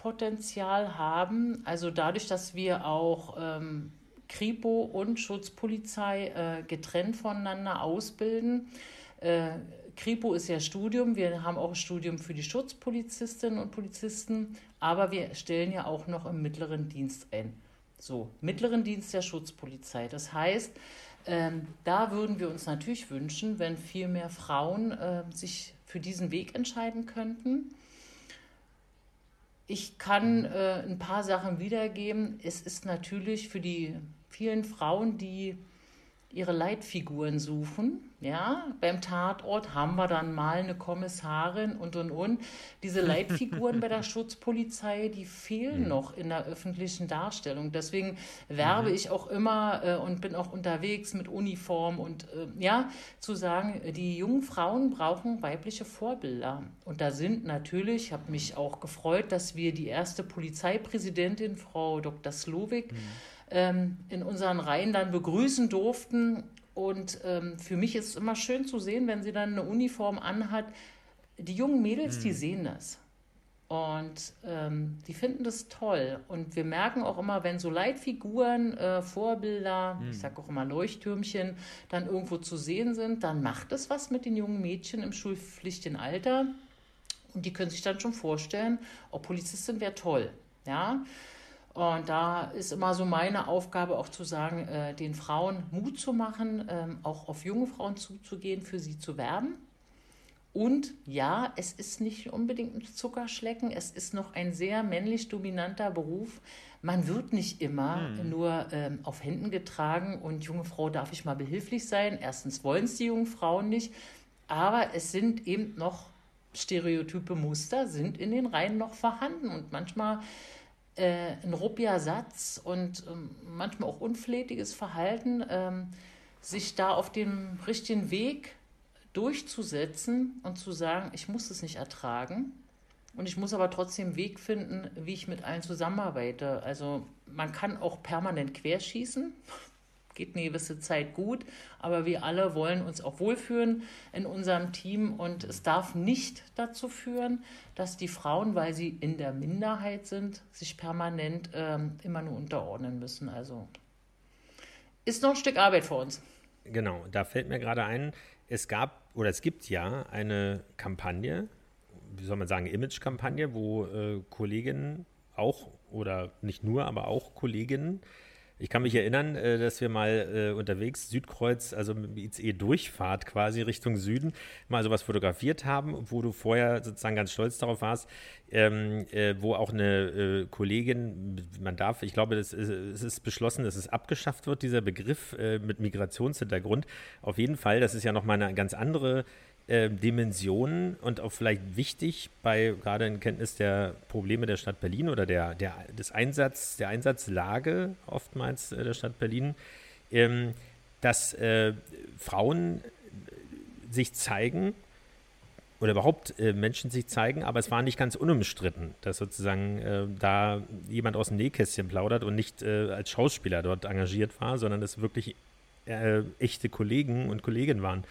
Optimierungspotenzial haben. Also dadurch, dass wir auch ähm, Kripo und Schutzpolizei äh, getrennt voneinander ausbilden. Äh, Kripo ist ja Studium, wir haben auch ein Studium für die Schutzpolizistinnen und Polizisten, aber wir stellen ja auch noch im mittleren Dienst ein. So, mittleren Dienst der Schutzpolizei. Das heißt, ähm, da würden wir uns natürlich wünschen, wenn viel mehr Frauen äh, sich für diesen Weg entscheiden könnten. Ich kann äh, ein paar Sachen wiedergeben. Es ist natürlich für die vielen Frauen, die ihre Leitfiguren suchen. Ja, beim Tatort haben wir dann mal eine Kommissarin und und und. Diese Leitfiguren bei der Schutzpolizei, die fehlen mhm. noch in der öffentlichen Darstellung. Deswegen werbe mhm. ich auch immer äh, und bin auch unterwegs mit Uniform und äh, ja, zu sagen, die jungen Frauen brauchen weibliche Vorbilder. Und da sind natürlich, ich habe mich auch gefreut, dass wir die erste Polizeipräsidentin, Frau Dr. Slowik, mhm ähm, in unseren Reihen dann begrüßen durften. Und ähm, für mich ist es immer schön zu sehen, wenn sie dann eine Uniform anhat. Die jungen Mädels, mhm. die sehen das. Und ähm, die finden das toll. Und wir merken auch immer, wenn so Leitfiguren, äh, Vorbilder, mhm. ich sage auch immer Leuchttürmchen, dann irgendwo zu sehen sind, dann macht es was mit den jungen Mädchen im schulpflichtigen Alter. Und die können sich dann schon vorstellen, oh, Polizistin wäre toll. Ja. Und da ist immer so meine Aufgabe auch zu sagen, äh, den Frauen Mut zu machen, ähm, auch auf junge Frauen zuzugehen, für sie zu werben. Und ja, es ist nicht unbedingt ein Zuckerschlecken, es ist noch ein sehr männlich dominanter Beruf. Man wird nicht immer hm. nur ähm, auf Händen getragen und junge Frau darf ich mal behilflich sein. Erstens wollen es die jungen Frauen nicht, aber es sind eben noch stereotype Muster, sind in den Reihen noch vorhanden und manchmal äh, ein ruppiger Satz und ähm, manchmal auch unflätiges Verhalten, ähm, sich da auf dem richtigen Weg durchzusetzen und zu sagen, ich muss es nicht ertragen und ich muss aber trotzdem einen Weg finden, wie ich mit allen zusammenarbeite. Also man kann auch permanent querschießen, geht eine gewisse Zeit gut, aber wir alle wollen uns auch wohlfühlen in unserem Team und es darf nicht dazu führen, dass die Frauen, weil sie in der Minderheit sind, sich permanent ähm, immer nur unterordnen müssen. Also ist noch ein Stück Arbeit vor uns. Genau, da fällt mir gerade ein, es gab oder es gibt ja eine Kampagne, wie soll man sagen, Image-Kampagne, wo äh, Kolleginnen auch oder nicht nur, aber auch Kolleginnen ich kann mich erinnern, äh, dass wir mal äh, unterwegs Südkreuz, also mit ICE-Durchfahrt quasi Richtung Süden, mal sowas fotografiert haben, wo du vorher sozusagen ganz stolz darauf warst, ähm, äh, wo auch eine Kollegin, man darf, ich glaube, es ist beschlossen, dass es abgeschafft wird, dieser Begriff mit Migrationshintergrund. Auf jeden Fall, das ist ja nochmal eine ganz andere äh, Dimensionen und auch vielleicht wichtig bei gerade in Kenntnis der Probleme der Stadt Berlin oder der, der, des Einsatz, der Einsatzlage oftmals äh, der Stadt Berlin, ähm, dass äh, Frauen sich zeigen oder überhaupt äh, Menschen sich zeigen, aber es war nicht ganz unumstritten, dass sozusagen äh, da jemand aus dem Nähkästchen plaudert und nicht äh, als Schauspieler dort engagiert war, sondern es wirklich äh, echte Kollegen und Kolleginnen waren.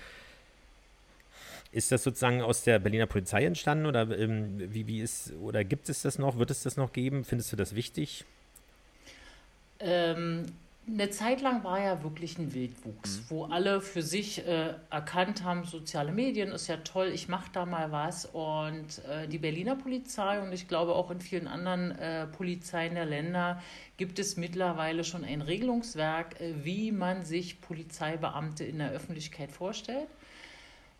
Ist das sozusagen aus der Berliner Polizei entstanden oder ähm, wie, wie ist oder gibt es das noch? Wird es das noch geben? Findest du das wichtig? Ähm, eine Zeit lang war ja wirklich ein Wildwuchs, mhm. wo alle für sich äh, erkannt haben, soziale Medien ist ja toll, ich mache da mal was. Und äh, die Berliner Polizei und ich glaube auch in vielen anderen äh, Polizeien der Länder gibt es mittlerweile schon ein Regelungswerk, äh, wie man sich Polizeibeamte in der Öffentlichkeit vorstellt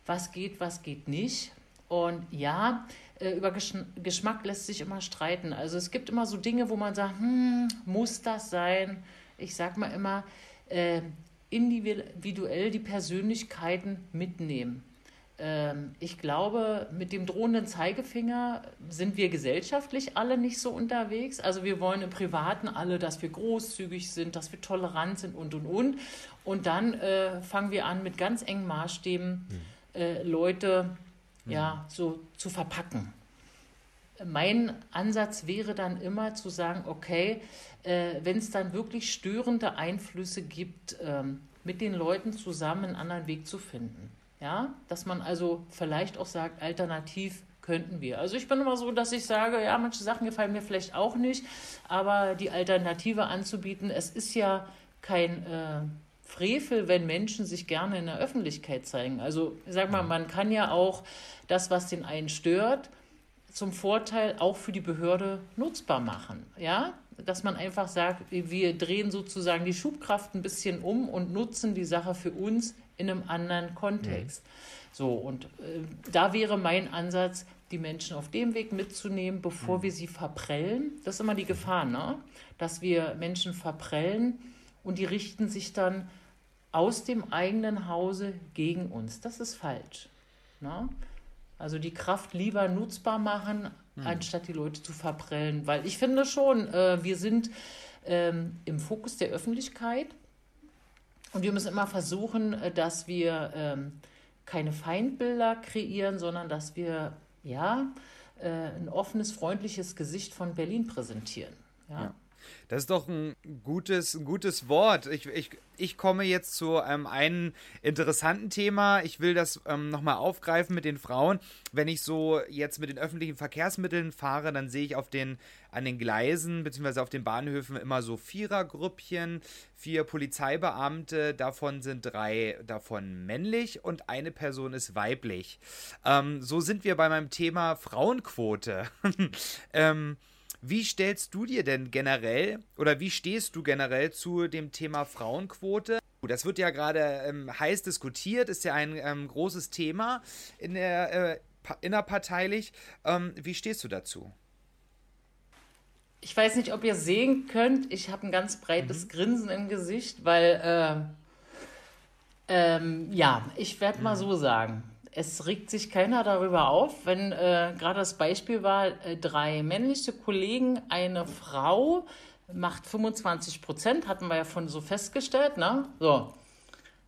was geht, was geht nicht. Und ja, äh, über Geschmack lässt sich immer streiten. Also es gibt immer so Dinge, wo man sagt, hm, muss das sein? Ich sag mal immer, äh, individuell die Persönlichkeiten mitnehmen. Ähm, ich glaube, mit dem drohenden Zeigefinger sind wir gesellschaftlich alle nicht so unterwegs. Also wir wollen im Privaten alle, dass wir großzügig sind, dass wir tolerant sind und, und, und. Und dann äh, fangen wir an, mit ganz engen Maßstäben äh, Leute mhm. ja, so zu verpacken. Mein Ansatz wäre dann immer zu sagen, okay, äh, wenn es dann wirklich störende Einflüsse gibt, ähm, mit den Leuten zusammen einen anderen Weg zu finden. Ja, dass man also vielleicht auch sagt, alternativ könnten wir. Also ich bin immer so, dass ich sage, ja, manche Sachen gefallen mir vielleicht auch nicht, aber die Alternative anzubieten, es ist ja kein äh, Frevel, wenn Menschen sich gerne in der Öffentlichkeit zeigen. Also sag mal, man kann ja auch das, was den einen stört, zum Vorteil auch für die Behörde nutzbar machen. Ja, dass man einfach sagt, wir drehen sozusagen die Schubkraft ein bisschen um und nutzen die Sache für uns in einem anderen Kontext. Mhm. So, und äh, da wäre mein Ansatz, die Menschen auf dem Weg mitzunehmen, bevor mhm. wir sie verprellen. Das ist immer die Gefahr, ne? dass wir Menschen verprellen und die richten sich dann aus dem eigenen Hause gegen uns. Das ist falsch. Ne? Also die Kraft lieber nutzbar machen, mhm. anstatt die Leute zu verprellen. Weil ich finde schon, äh, wir sind ähm, im Fokus der Öffentlichkeit und wir müssen immer versuchen, äh, dass wir ähm, keine Feindbilder kreieren, sondern dass wir ja äh, ein offenes, freundliches Gesicht von Berlin präsentieren. ja. ja. Das ist doch ein gutes, ein gutes Wort. Ich, ich, ich komme jetzt zu ähm, einem interessanten Thema. Ich will das ähm, nochmal aufgreifen mit den Frauen. Wenn ich so jetzt mit den öffentlichen Verkehrsmitteln fahre, dann sehe ich auf den, an den Gleisen bzw. auf den Bahnhöfen immer so Vierergrüppchen, vier Polizeibeamte. Davon sind drei davon männlich und eine Person ist weiblich. Ähm, so sind wir bei meinem Thema Frauenquote. ähm, wie stellst du dir denn generell oder wie stehst du generell zu dem Thema Frauenquote? Das wird ja gerade ähm, heiß diskutiert, ist ja ein ähm, großes Thema in der, äh, innerparteilich. Ähm, wie stehst du dazu? Ich weiß nicht, ob ihr sehen könnt, ich habe ein ganz breites mhm. Grinsen im Gesicht, weil, äh, ähm, ja, ich werde mhm. mal so sagen es regt sich keiner darüber auf, wenn äh, gerade das Beispiel war, äh, drei männliche Kollegen, eine Frau macht 25 Prozent, hatten wir ja von so festgestellt, ne? So.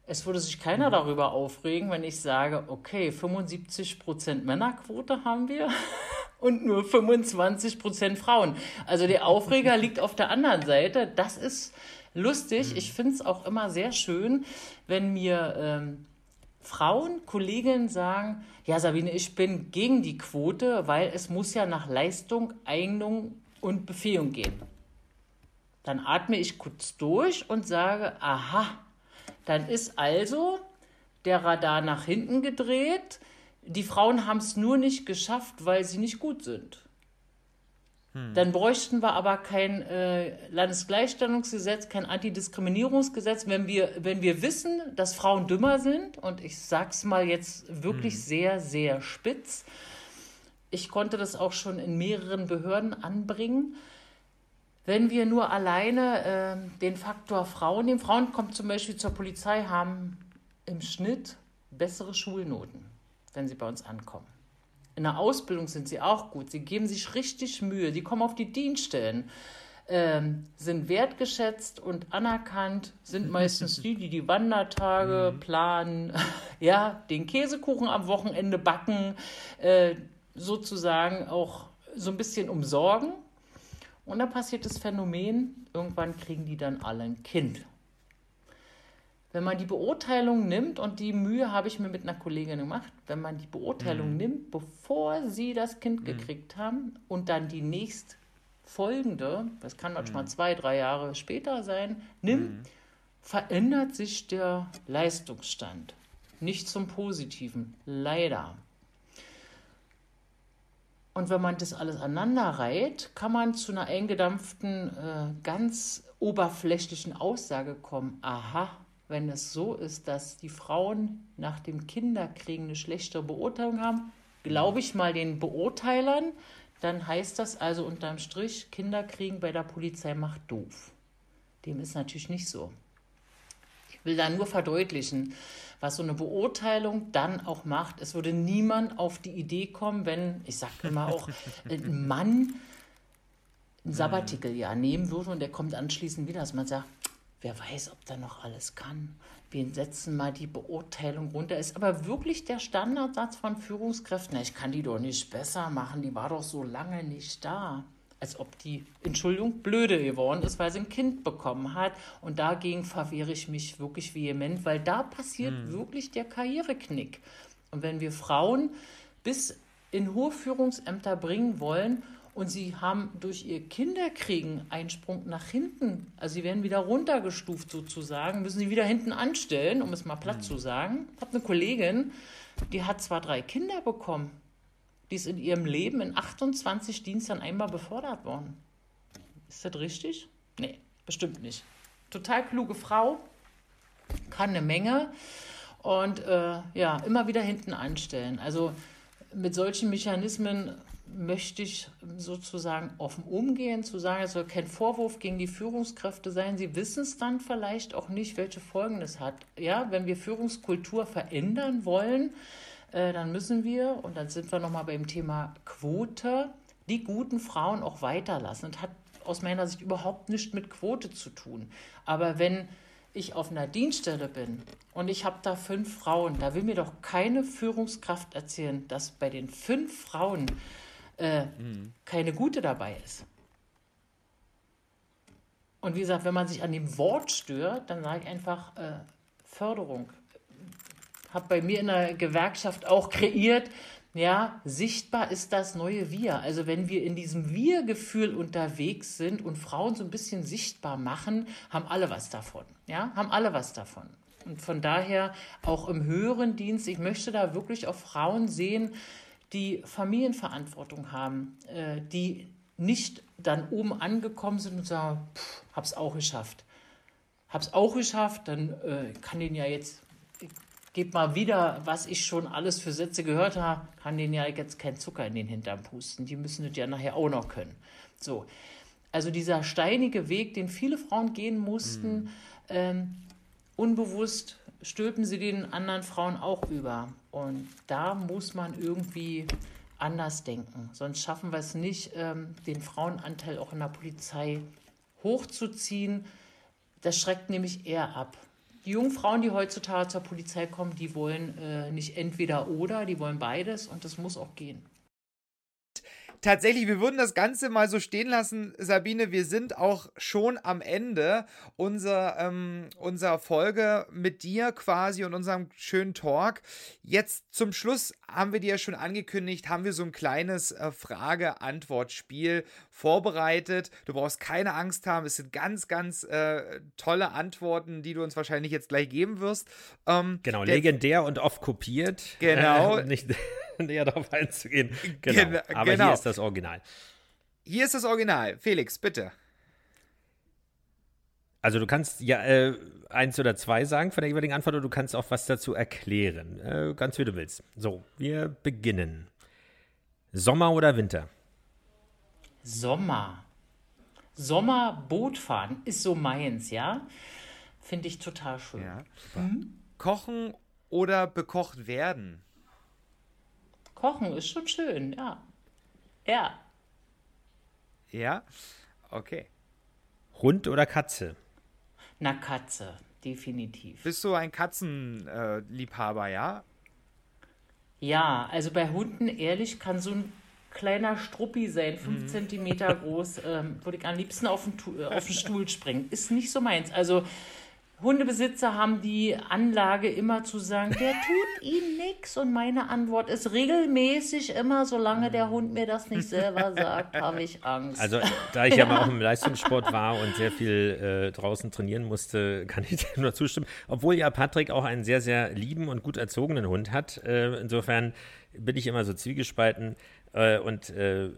Es würde sich keiner mhm. darüber aufregen, wenn ich sage, okay, 75 Prozent Männerquote haben wir und nur 25 Prozent Frauen. Also der Aufreger liegt auf der anderen Seite. Das ist lustig. Mhm. Ich finde es auch immer sehr schön, wenn mir ähm, Frauen, Kolleginnen sagen, ja Sabine, ich bin gegen die Quote, weil es muss ja nach Leistung, Eignung und Befähigung gehen. Dann atme ich kurz durch und sage, aha, dann ist also der Radar nach hinten gedreht. Die Frauen haben es nur nicht geschafft, weil sie nicht gut sind. Hm. Dann bräuchten wir aber kein äh, Landesgleichstellungsgesetz, kein Antidiskriminierungsgesetz, wenn wir, wenn wir wissen, dass Frauen dümmer sind. Und ich sage es mal jetzt wirklich hm. sehr, sehr spitz. Ich konnte das auch schon in mehreren Behörden anbringen. Wenn wir nur alleine äh, den Faktor Frauen nehmen, Frauen kommen zum Beispiel zur Polizei, haben im Schnitt bessere Schulnoten, wenn sie bei uns ankommen. In der Ausbildung sind sie auch gut. Sie geben sich richtig Mühe. Die kommen auf die Dienststellen, ähm, sind wertgeschätzt und anerkannt, sind meistens die, die die Wandertage mhm. planen, ja, den Käsekuchen am Wochenende backen, äh, sozusagen auch so ein bisschen umsorgen. Und dann passiert das Phänomen, irgendwann kriegen die dann alle ein Kind wenn man die Beurteilung nimmt, und die Mühe habe ich mir mit einer Kollegin gemacht, wenn man die Beurteilung mhm. nimmt, bevor sie das Kind mhm. gekriegt haben und dann die nächst folgende, das kann manchmal mhm. zwei, drei Jahre später sein, nimmt, mhm. verändert sich der Leistungsstand. Nicht zum Positiven, leider. Und wenn man das alles aneinander reiht, kann man zu einer eingedampften, äh, ganz oberflächlichen Aussage kommen. Aha, wenn es so ist, dass die Frauen nach dem Kinderkriegen eine schlechtere Beurteilung haben, glaube ich mal den Beurteilern, dann heißt das also unterm Strich, Kinderkriegen bei der Polizei macht doof. Dem ist natürlich nicht so. will da nur verdeutlichen, was so eine Beurteilung dann auch macht. Es würde niemand auf die Idee kommen, wenn, ich sage immer auch, ein Mann ein Sabbatikeljahr nehmen würde und der kommt anschließend wieder, dass man sagt, wer weiß, ob der noch alles kann. Wir setzen mal die Beurteilung runter. Ist aber wirklich der Standardsatz von Führungskräften. Ich kann die doch nicht besser machen, die war doch so lange nicht da als ob die, Entschuldigung, blöde geworden ist, weil sie ein Kind bekommen hat. Und dagegen verwehre ich mich wirklich vehement, weil da passiert mhm. wirklich der Karriereknick. Und wenn wir Frauen bis in hohe Führungsämter bringen wollen und sie haben durch ihr Kinderkriegen einen Sprung nach hinten, also sie werden wieder runtergestuft sozusagen, müssen sie wieder hinten anstellen, um es mal platt mhm. zu sagen. Ich habe eine Kollegin, die hat zwar drei Kinder bekommen, die ist in ihrem Leben in 28 Diensten einmal befördert worden. Ist das richtig? Nee, bestimmt nicht. Total kluge Frau, kann eine Menge und äh, ja, immer wieder hinten anstellen. Also mit solchen Mechanismen möchte ich sozusagen offen umgehen, zu sagen, es soll kein Vorwurf gegen die Führungskräfte sein. Sie wissen es dann vielleicht auch nicht, welche Folgen es hat. Ja, wenn wir Führungskultur verändern wollen, äh, dann müssen wir, und dann sind wir nochmal beim Thema Quote, die guten Frauen auch weiterlassen. Das hat aus meiner Sicht überhaupt nichts mit Quote zu tun. Aber wenn ich auf einer Dienststelle bin und ich habe da fünf Frauen, da will mir doch keine Führungskraft erzählen, dass bei den fünf Frauen äh, mhm. keine gute dabei ist. Und wie gesagt, wenn man sich an dem Wort stört, dann sage ich einfach äh, Förderung habe bei mir in der Gewerkschaft auch kreiert, ja, sichtbar ist das neue Wir. Also wenn wir in diesem Wir-Gefühl unterwegs sind und Frauen so ein bisschen sichtbar machen, haben alle was davon. Ja, haben alle was davon. Und von daher auch im höheren Dienst, ich möchte da wirklich auch Frauen sehen, die Familienverantwortung haben, äh, die nicht dann oben angekommen sind und sagen, pff, hab's auch geschafft. Hab's auch geschafft, dann äh, kann den ja jetzt gebe mal wieder, was ich schon alles für Sätze gehört habe, kann denen ja jetzt kein Zucker in den Hintern pusten. Die müssen das ja nachher auch noch können. So. Also dieser steinige Weg, den viele Frauen gehen mussten, mhm. ähm, unbewusst stülpen sie den anderen Frauen auch über. Und da muss man irgendwie anders denken. Sonst schaffen wir es nicht, ähm, den Frauenanteil auch in der Polizei hochzuziehen. Das schreckt nämlich eher ab die jungen Frauen, die heutzutage zur Polizei kommen, die wollen äh, nicht entweder oder, die wollen beides und das muss auch gehen tatsächlich, wir würden das Ganze mal so stehen lassen, Sabine. Wir sind auch schon am Ende unserer, ähm, unserer Folge mit dir quasi und unserem schönen Talk. Jetzt zum Schluss haben wir dir ja schon angekündigt, haben wir so ein kleines äh, Frage-Antwort-Spiel vorbereitet. Du brauchst keine Angst haben. Es sind ganz, ganz äh, tolle Antworten, die du uns wahrscheinlich jetzt gleich geben wirst. Ähm, genau, legendär und oft kopiert. Genau. Äh, nicht näher darauf einzugehen. Genau. Gen Aber genau. hier ist das Original. Hier ist das Original. Felix, bitte. Also du kannst ja äh, eins oder zwei sagen von der jeweiligen Antwort oder du kannst auch was dazu erklären. Äh, ganz wie du willst. So, wir beginnen. Sommer oder Winter? Sommer. Sommer Bootfahren ist so meins, ja? Finde ich total schön. Ja, mhm. Kochen oder bekocht werden? Kochen ist schon schön, ja. Ja. Ja? Okay. Hund oder Katze? Na, Katze, definitiv. Bist du ein Katzenliebhaber, äh, ja? Ja, also bei Hunden, ehrlich, kann so ein kleiner Struppi sein, fünf mhm. Zentimeter groß, ähm, würde ich am liebsten auf den, äh, auf den Stuhl springen. Ist nicht so meins. Also Hundebesitzer haben die Anlage immer zu sagen, der tut ihnen nichts. Und meine Antwort ist regelmäßig immer, solange der Hund mir das nicht selber sagt, habe ich Angst. Also da ich ja mal auch im Leistungssport war und sehr viel äh, draußen trainieren musste, kann ich dir nur zustimmen. Obwohl ja Patrick auch einen sehr, sehr lieben und gut erzogenen Hund hat. Äh, insofern bin ich immer so zwiegespalten. Äh, und äh,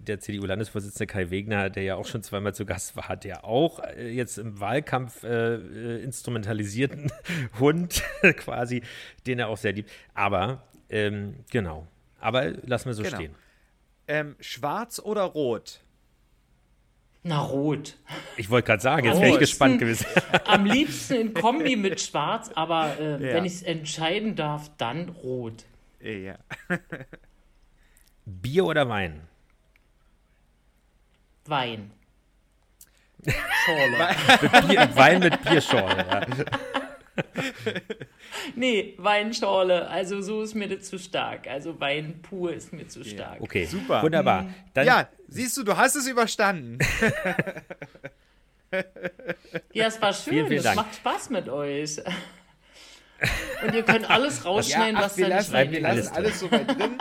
der CDU-Landesvorsitzende Kai Wegner, der ja auch schon zweimal zu Gast war, hat ja auch äh, jetzt im Wahlkampf äh, äh, instrumentalisierten Hund quasi, den er auch sehr liebt. Aber ähm, genau. Aber lassen wir so genau. stehen. Ähm, schwarz oder rot? Na, rot. Ich wollte gerade sagen, jetzt wäre ich gespannt gewesen. Am liebsten in Kombi mit schwarz, aber äh, Ja. wenn ich es entscheiden darf, dann rot. Ja. Bier oder Wein? Wein. Schorle. Bier, Wein mit Bierschorle. Ja. nee, Weinschorle. Also so ist mir das zu stark. Also Wein pur ist mir zu stark. Okay, Super. Wunderbar. Dann, ja, siehst du, du hast es überstanden. Ja, es war schön. Vielen, vielen es macht Spaß mit euch. Und ihr könnt alles rausschneiden, ach, was da nicht rein wir Alles lassen alles so weit drin.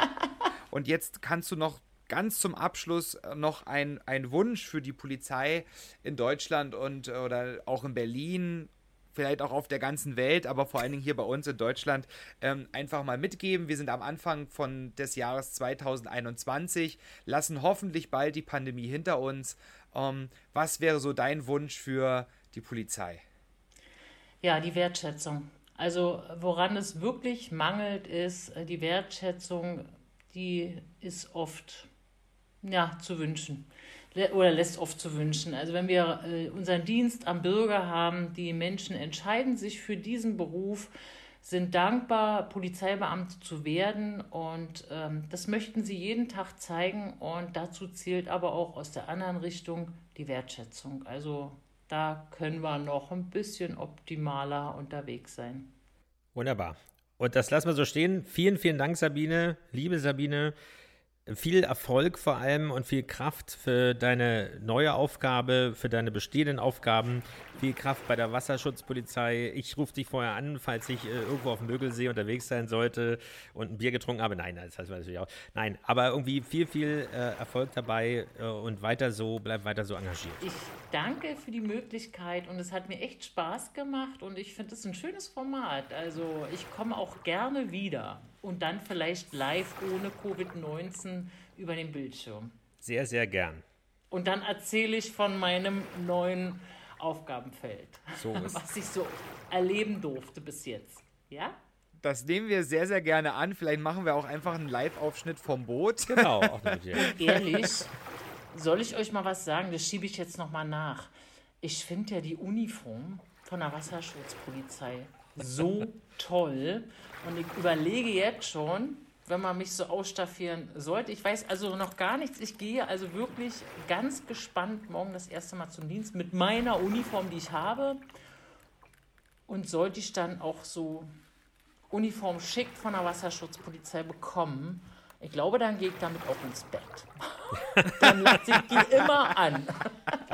Und jetzt kannst du noch ganz zum Abschluss äh, noch ein, ein Wunsch für die Polizei in Deutschland und äh, oder auch in Berlin, vielleicht auch auf der ganzen Welt, aber vor allen Dingen hier bei uns in Deutschland ähm, einfach mal mitgeben. Wir sind am Anfang von des Jahres 2021, lassen hoffentlich bald die Pandemie hinter uns. Ähm, was wäre so dein Wunsch für die Polizei? Ja, die Wertschätzung. Also woran es wirklich mangelt, ist äh, die Wertschätzung, die ist oft ja, zu wünschen oder lässt oft zu wünschen. Also wenn wir äh, unseren Dienst am Bürger haben, die Menschen entscheiden sich für diesen Beruf, sind dankbar, Polizeibeamte zu werden und ähm, das möchten sie jeden Tag zeigen und dazu zählt aber auch aus der anderen Richtung die Wertschätzung. Also da können wir noch ein bisschen optimaler unterwegs sein. Wunderbar. Und das lassen wir so stehen. Vielen, vielen Dank, Sabine. Liebe Sabine, viel Erfolg vor allem und viel Kraft für deine neue Aufgabe, für deine bestehenden Aufgaben. Viel Kraft bei der Wasserschutzpolizei. Ich rufe dich vorher an, falls ich äh, irgendwo auf dem Mögelsee unterwegs sein sollte und ein Bier getrunken habe. Nein, das heißt natürlich auch. Nein, aber irgendwie viel, viel äh, Erfolg dabei äh, und weiter so, bleib weiter so engagiert. Ich danke für die Möglichkeit und es hat mir echt Spaß gemacht und ich finde es ein schönes Format. Also ich komme auch gerne wieder und dann vielleicht live ohne Covid-19 über den Bildschirm. Sehr, sehr gern. Und dann erzähle ich von meinem neuen Aufgabenfeld, So ist was ich so erleben durfte bis jetzt. Ja? Das nehmen wir sehr, sehr gerne an. Vielleicht machen wir auch einfach einen Live-Aufschnitt vom Boot. Genau. Ehrlich, soll ich euch mal was sagen? Das schiebe ich jetzt nochmal nach. Ich finde ja die Uniform von der Wasserschutzpolizei so toll und ich überlege jetzt schon, wenn man mich so ausstaffieren sollte. Ich weiß also noch gar nichts. Ich gehe also wirklich ganz gespannt morgen das erste Mal zum Dienst mit meiner Uniform, die ich habe. Und sollte ich dann auch so Uniform schick von der Wasserschutzpolizei bekommen, ich glaube, dann gehe ich damit auch ins Bett. dann lasse ich die immer an.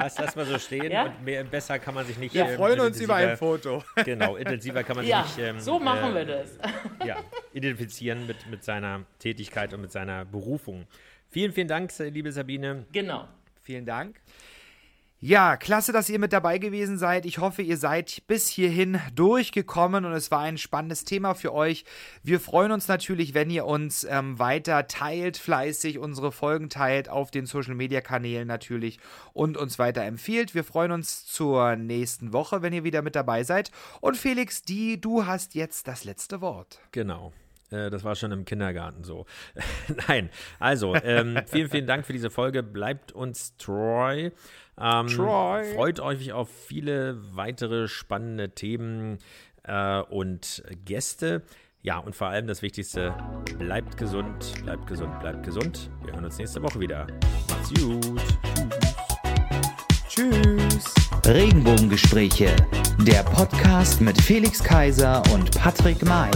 Das lassen wir so stehen Ja? und mehr, besser kann man sich nicht. Wir ähm, freuen uns über ein Foto. Genau, intensiver kann man Ja, sich nicht ähm, so machen äh, wir das. ja, identifizieren mit, mit seiner Tätigkeit und mit seiner Berufung. Vielen, vielen Dank, liebe Sabine. Genau. Vielen Dank. Ja, klasse, dass ihr mit dabei gewesen seid. Ich hoffe, ihr seid bis hierhin durchgekommen und es war ein spannendes Thema für euch. Wir freuen uns natürlich, wenn ihr uns ähm, weiter teilt, fleißig unsere Folgen teilt auf den Social Media Kanälen natürlich und uns weiter empfiehlt. Wir freuen uns zur nächsten Woche, wenn ihr wieder mit dabei seid. Und Felix, die, du hast jetzt das letzte Wort. Genau. Äh, Das war schon im Kindergarten so. Nein, also ähm, vielen, vielen Dank für diese Folge. Bleibt uns treu. Ähm, Treu. Freut euch auf viele weitere spannende Themen äh, und Gäste. Ja, und vor allem das Wichtigste, bleibt gesund, bleibt gesund, bleibt gesund. Wir hören uns nächste Woche wieder. Macht's gut. Tschüss. Regenbogengespräche, der Podcast mit Felix Kaiser und Patrick May.